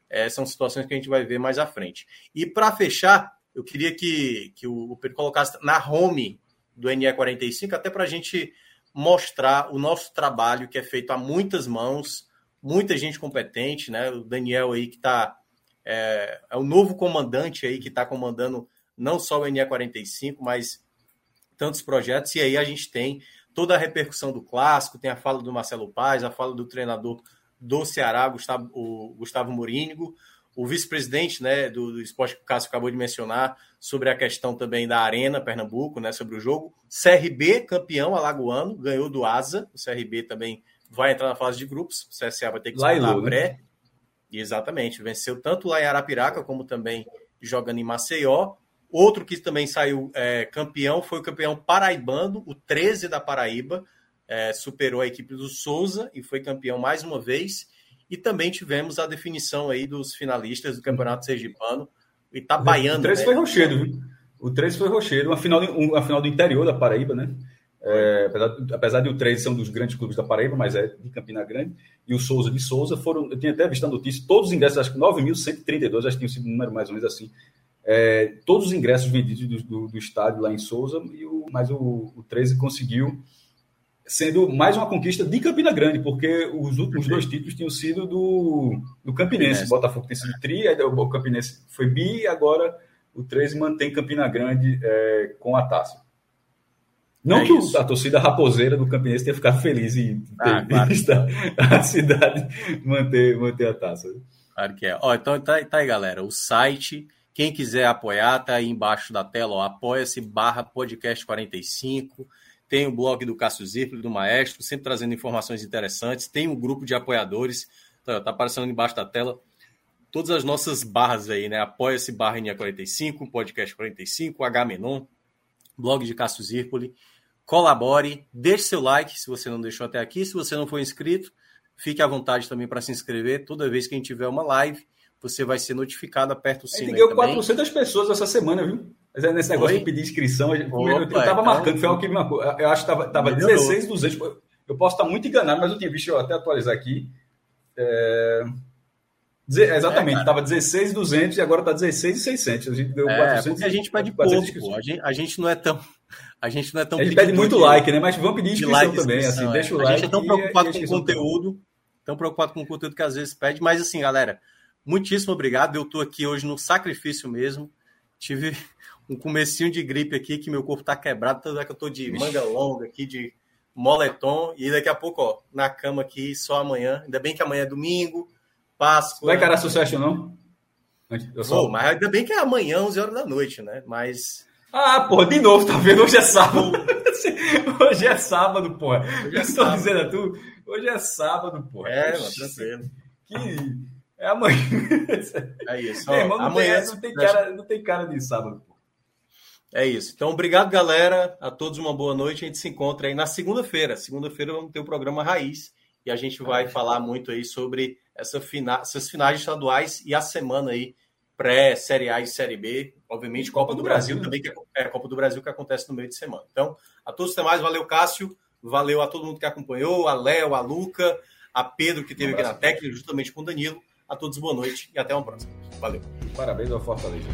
é, são situações que a gente vai ver mais à frente. E para fechar, eu queria que, que o Pedro colocasse na home do NE45, até para a gente mostrar o nosso trabalho que é feito a muitas mãos, muita gente competente, né? O Daniel aí que está é, é, o novo comandante aí que está comandando não só o NE45, mas tantos projetos. E aí a gente tem toda a repercussão do clássico, tem a fala do Marcelo Paz, a fala do treinador do Ceará, Gustavo, o Gustavo Morínigo, o vice-presidente né, do, do esporte que o Cássio acabou de mencionar, sobre a questão também da Arena Pernambuco, né, sobre o jogo. CRB, campeão alagoano, ganhou do Asa. O CRB também vai entrar na fase de grupos. O CSA vai ter que disputar a né? pré. Né? Exatamente, venceu tanto lá em Arapiraca como também jogando em Maceió. Outro que também saiu é, campeão foi o campeão paraibano, o 13 da Paraíba, é, superou a equipe do Souza e foi campeão mais uma vez. E também tivemos a definição aí dos finalistas do Campeonato Sergipano, o Itabaiano. O 13 né? foi Rochedo, viu? O 13 foi Rochedo, uma final, uma final do interior da Paraíba, né? É, apesar, apesar de o 13 ser um dos grandes clubes da Paraíba, mas é de Campina Grande, e o Souza de Souza foram, eu tinha até visto a notícia, todos os ingressos, acho que 9.132, acho que tinha sido um número mais ou menos assim, é, todos os ingressos vendidos do, do, do, estádio lá em Souza, e o, mas o, o 13 conseguiu, sendo mais uma conquista de Campina Grande, porque os últimos dois títulos tinham sido do, do Campinense. O Botafogo tem sido tri, o Campinense foi bi, e agora o 13 mantém Campina Grande é, com a taça. Não é que isso. a torcida raposeira do Campinense tenha ficado feliz em ter ah, claro. visto a cidade manter, manter a taça. Claro que é. Ó, então tá, tá aí, galera. O site quem quiser apoiar, tá aí embaixo da tela, apoia-se barra podcast 45. Tem o blog do Cássio Zirpoli, do Maestro, sempre trazendo informações interessantes. Tem um grupo de apoiadores, tá, tá aparecendo embaixo da tela. Todas as nossas barras aí, né? Apoia-se barra NIA45, podcast 45, H Menon, blog de Cássio Zirpoli. Colabore, deixe seu like se você não deixou até aqui. Se você não for inscrito, fique à vontade também para se inscrever toda vez que a gente tiver uma live você vai ser notificado, aperta o sino. A gente ganhou 400 pessoas essa semana, viu? Mas é nesse negócio Oi? de pedir inscrição, Opa, eu estava então, marcando, foi algo que me marcou. Eu acho que estava 16,200. Eu posso estar muito enganado, mas eu tinha visto, eu até atualizar aqui. É... Exatamente, estava é, 16,200 e agora está 16,600. A gente deu é, 400. A gente pede pouco, a gente, a gente não é tão. A gente não é tão. A gente pede muito de, like, né? Mas vamos pedir inscrição like, também. Assim, é. deixa o like. A gente é tão preocupado com o conteúdo, tão preocupado com o conteúdo que às vezes pede, mas assim, galera, muitíssimo obrigado. Eu estou aqui hoje no sacrifício mesmo. Tive [laughs] um comecinho de gripe aqui, que meu corpo está quebrado, tanto é que eu estou de manga longa aqui, de moletom, e daqui a pouco, ó, na cama aqui, só amanhã. Ainda bem que amanhã é domingo, Páscoa. Vai encarar sucesso, não? Eu só... Mas ainda bem que é amanhã, 11 horas da noite, né? Mas. Ah, porra, de novo, tá vendo? Hoje é sábado. hoje é [laughs] sábado, porra. Hoje é Estou dizendo a tu, hoje é sábado, porra. É, mano, tranquilo. Que é amanhã. É isso. Ó, irmão, não, amanhã tem, não, tem cara, não tem cara de sábado. Pô. É isso. Então, obrigado, galera. A todos uma boa noite. A gente se encontra aí na segunda-feira. Segunda-feira vamos ter o programa Raiz e a gente vai falar muito aí sobre essa fina... essas finais estaduais e a semana aí pré-Série A e Série B. Obviamente, Copa, do, Brasil, Brasil também, que é, é Copa do Brasil que acontece no meio de semana. Então, a todos os demais, valeu, Cássio. Valeu a todo mundo que acompanhou, a Léo, a Luca, a Pedro, que esteve um aqui na técnica, justamente com o Danilo. A todos boa noite e até uma próxima. Valeu. Parabéns ao Fortaleza.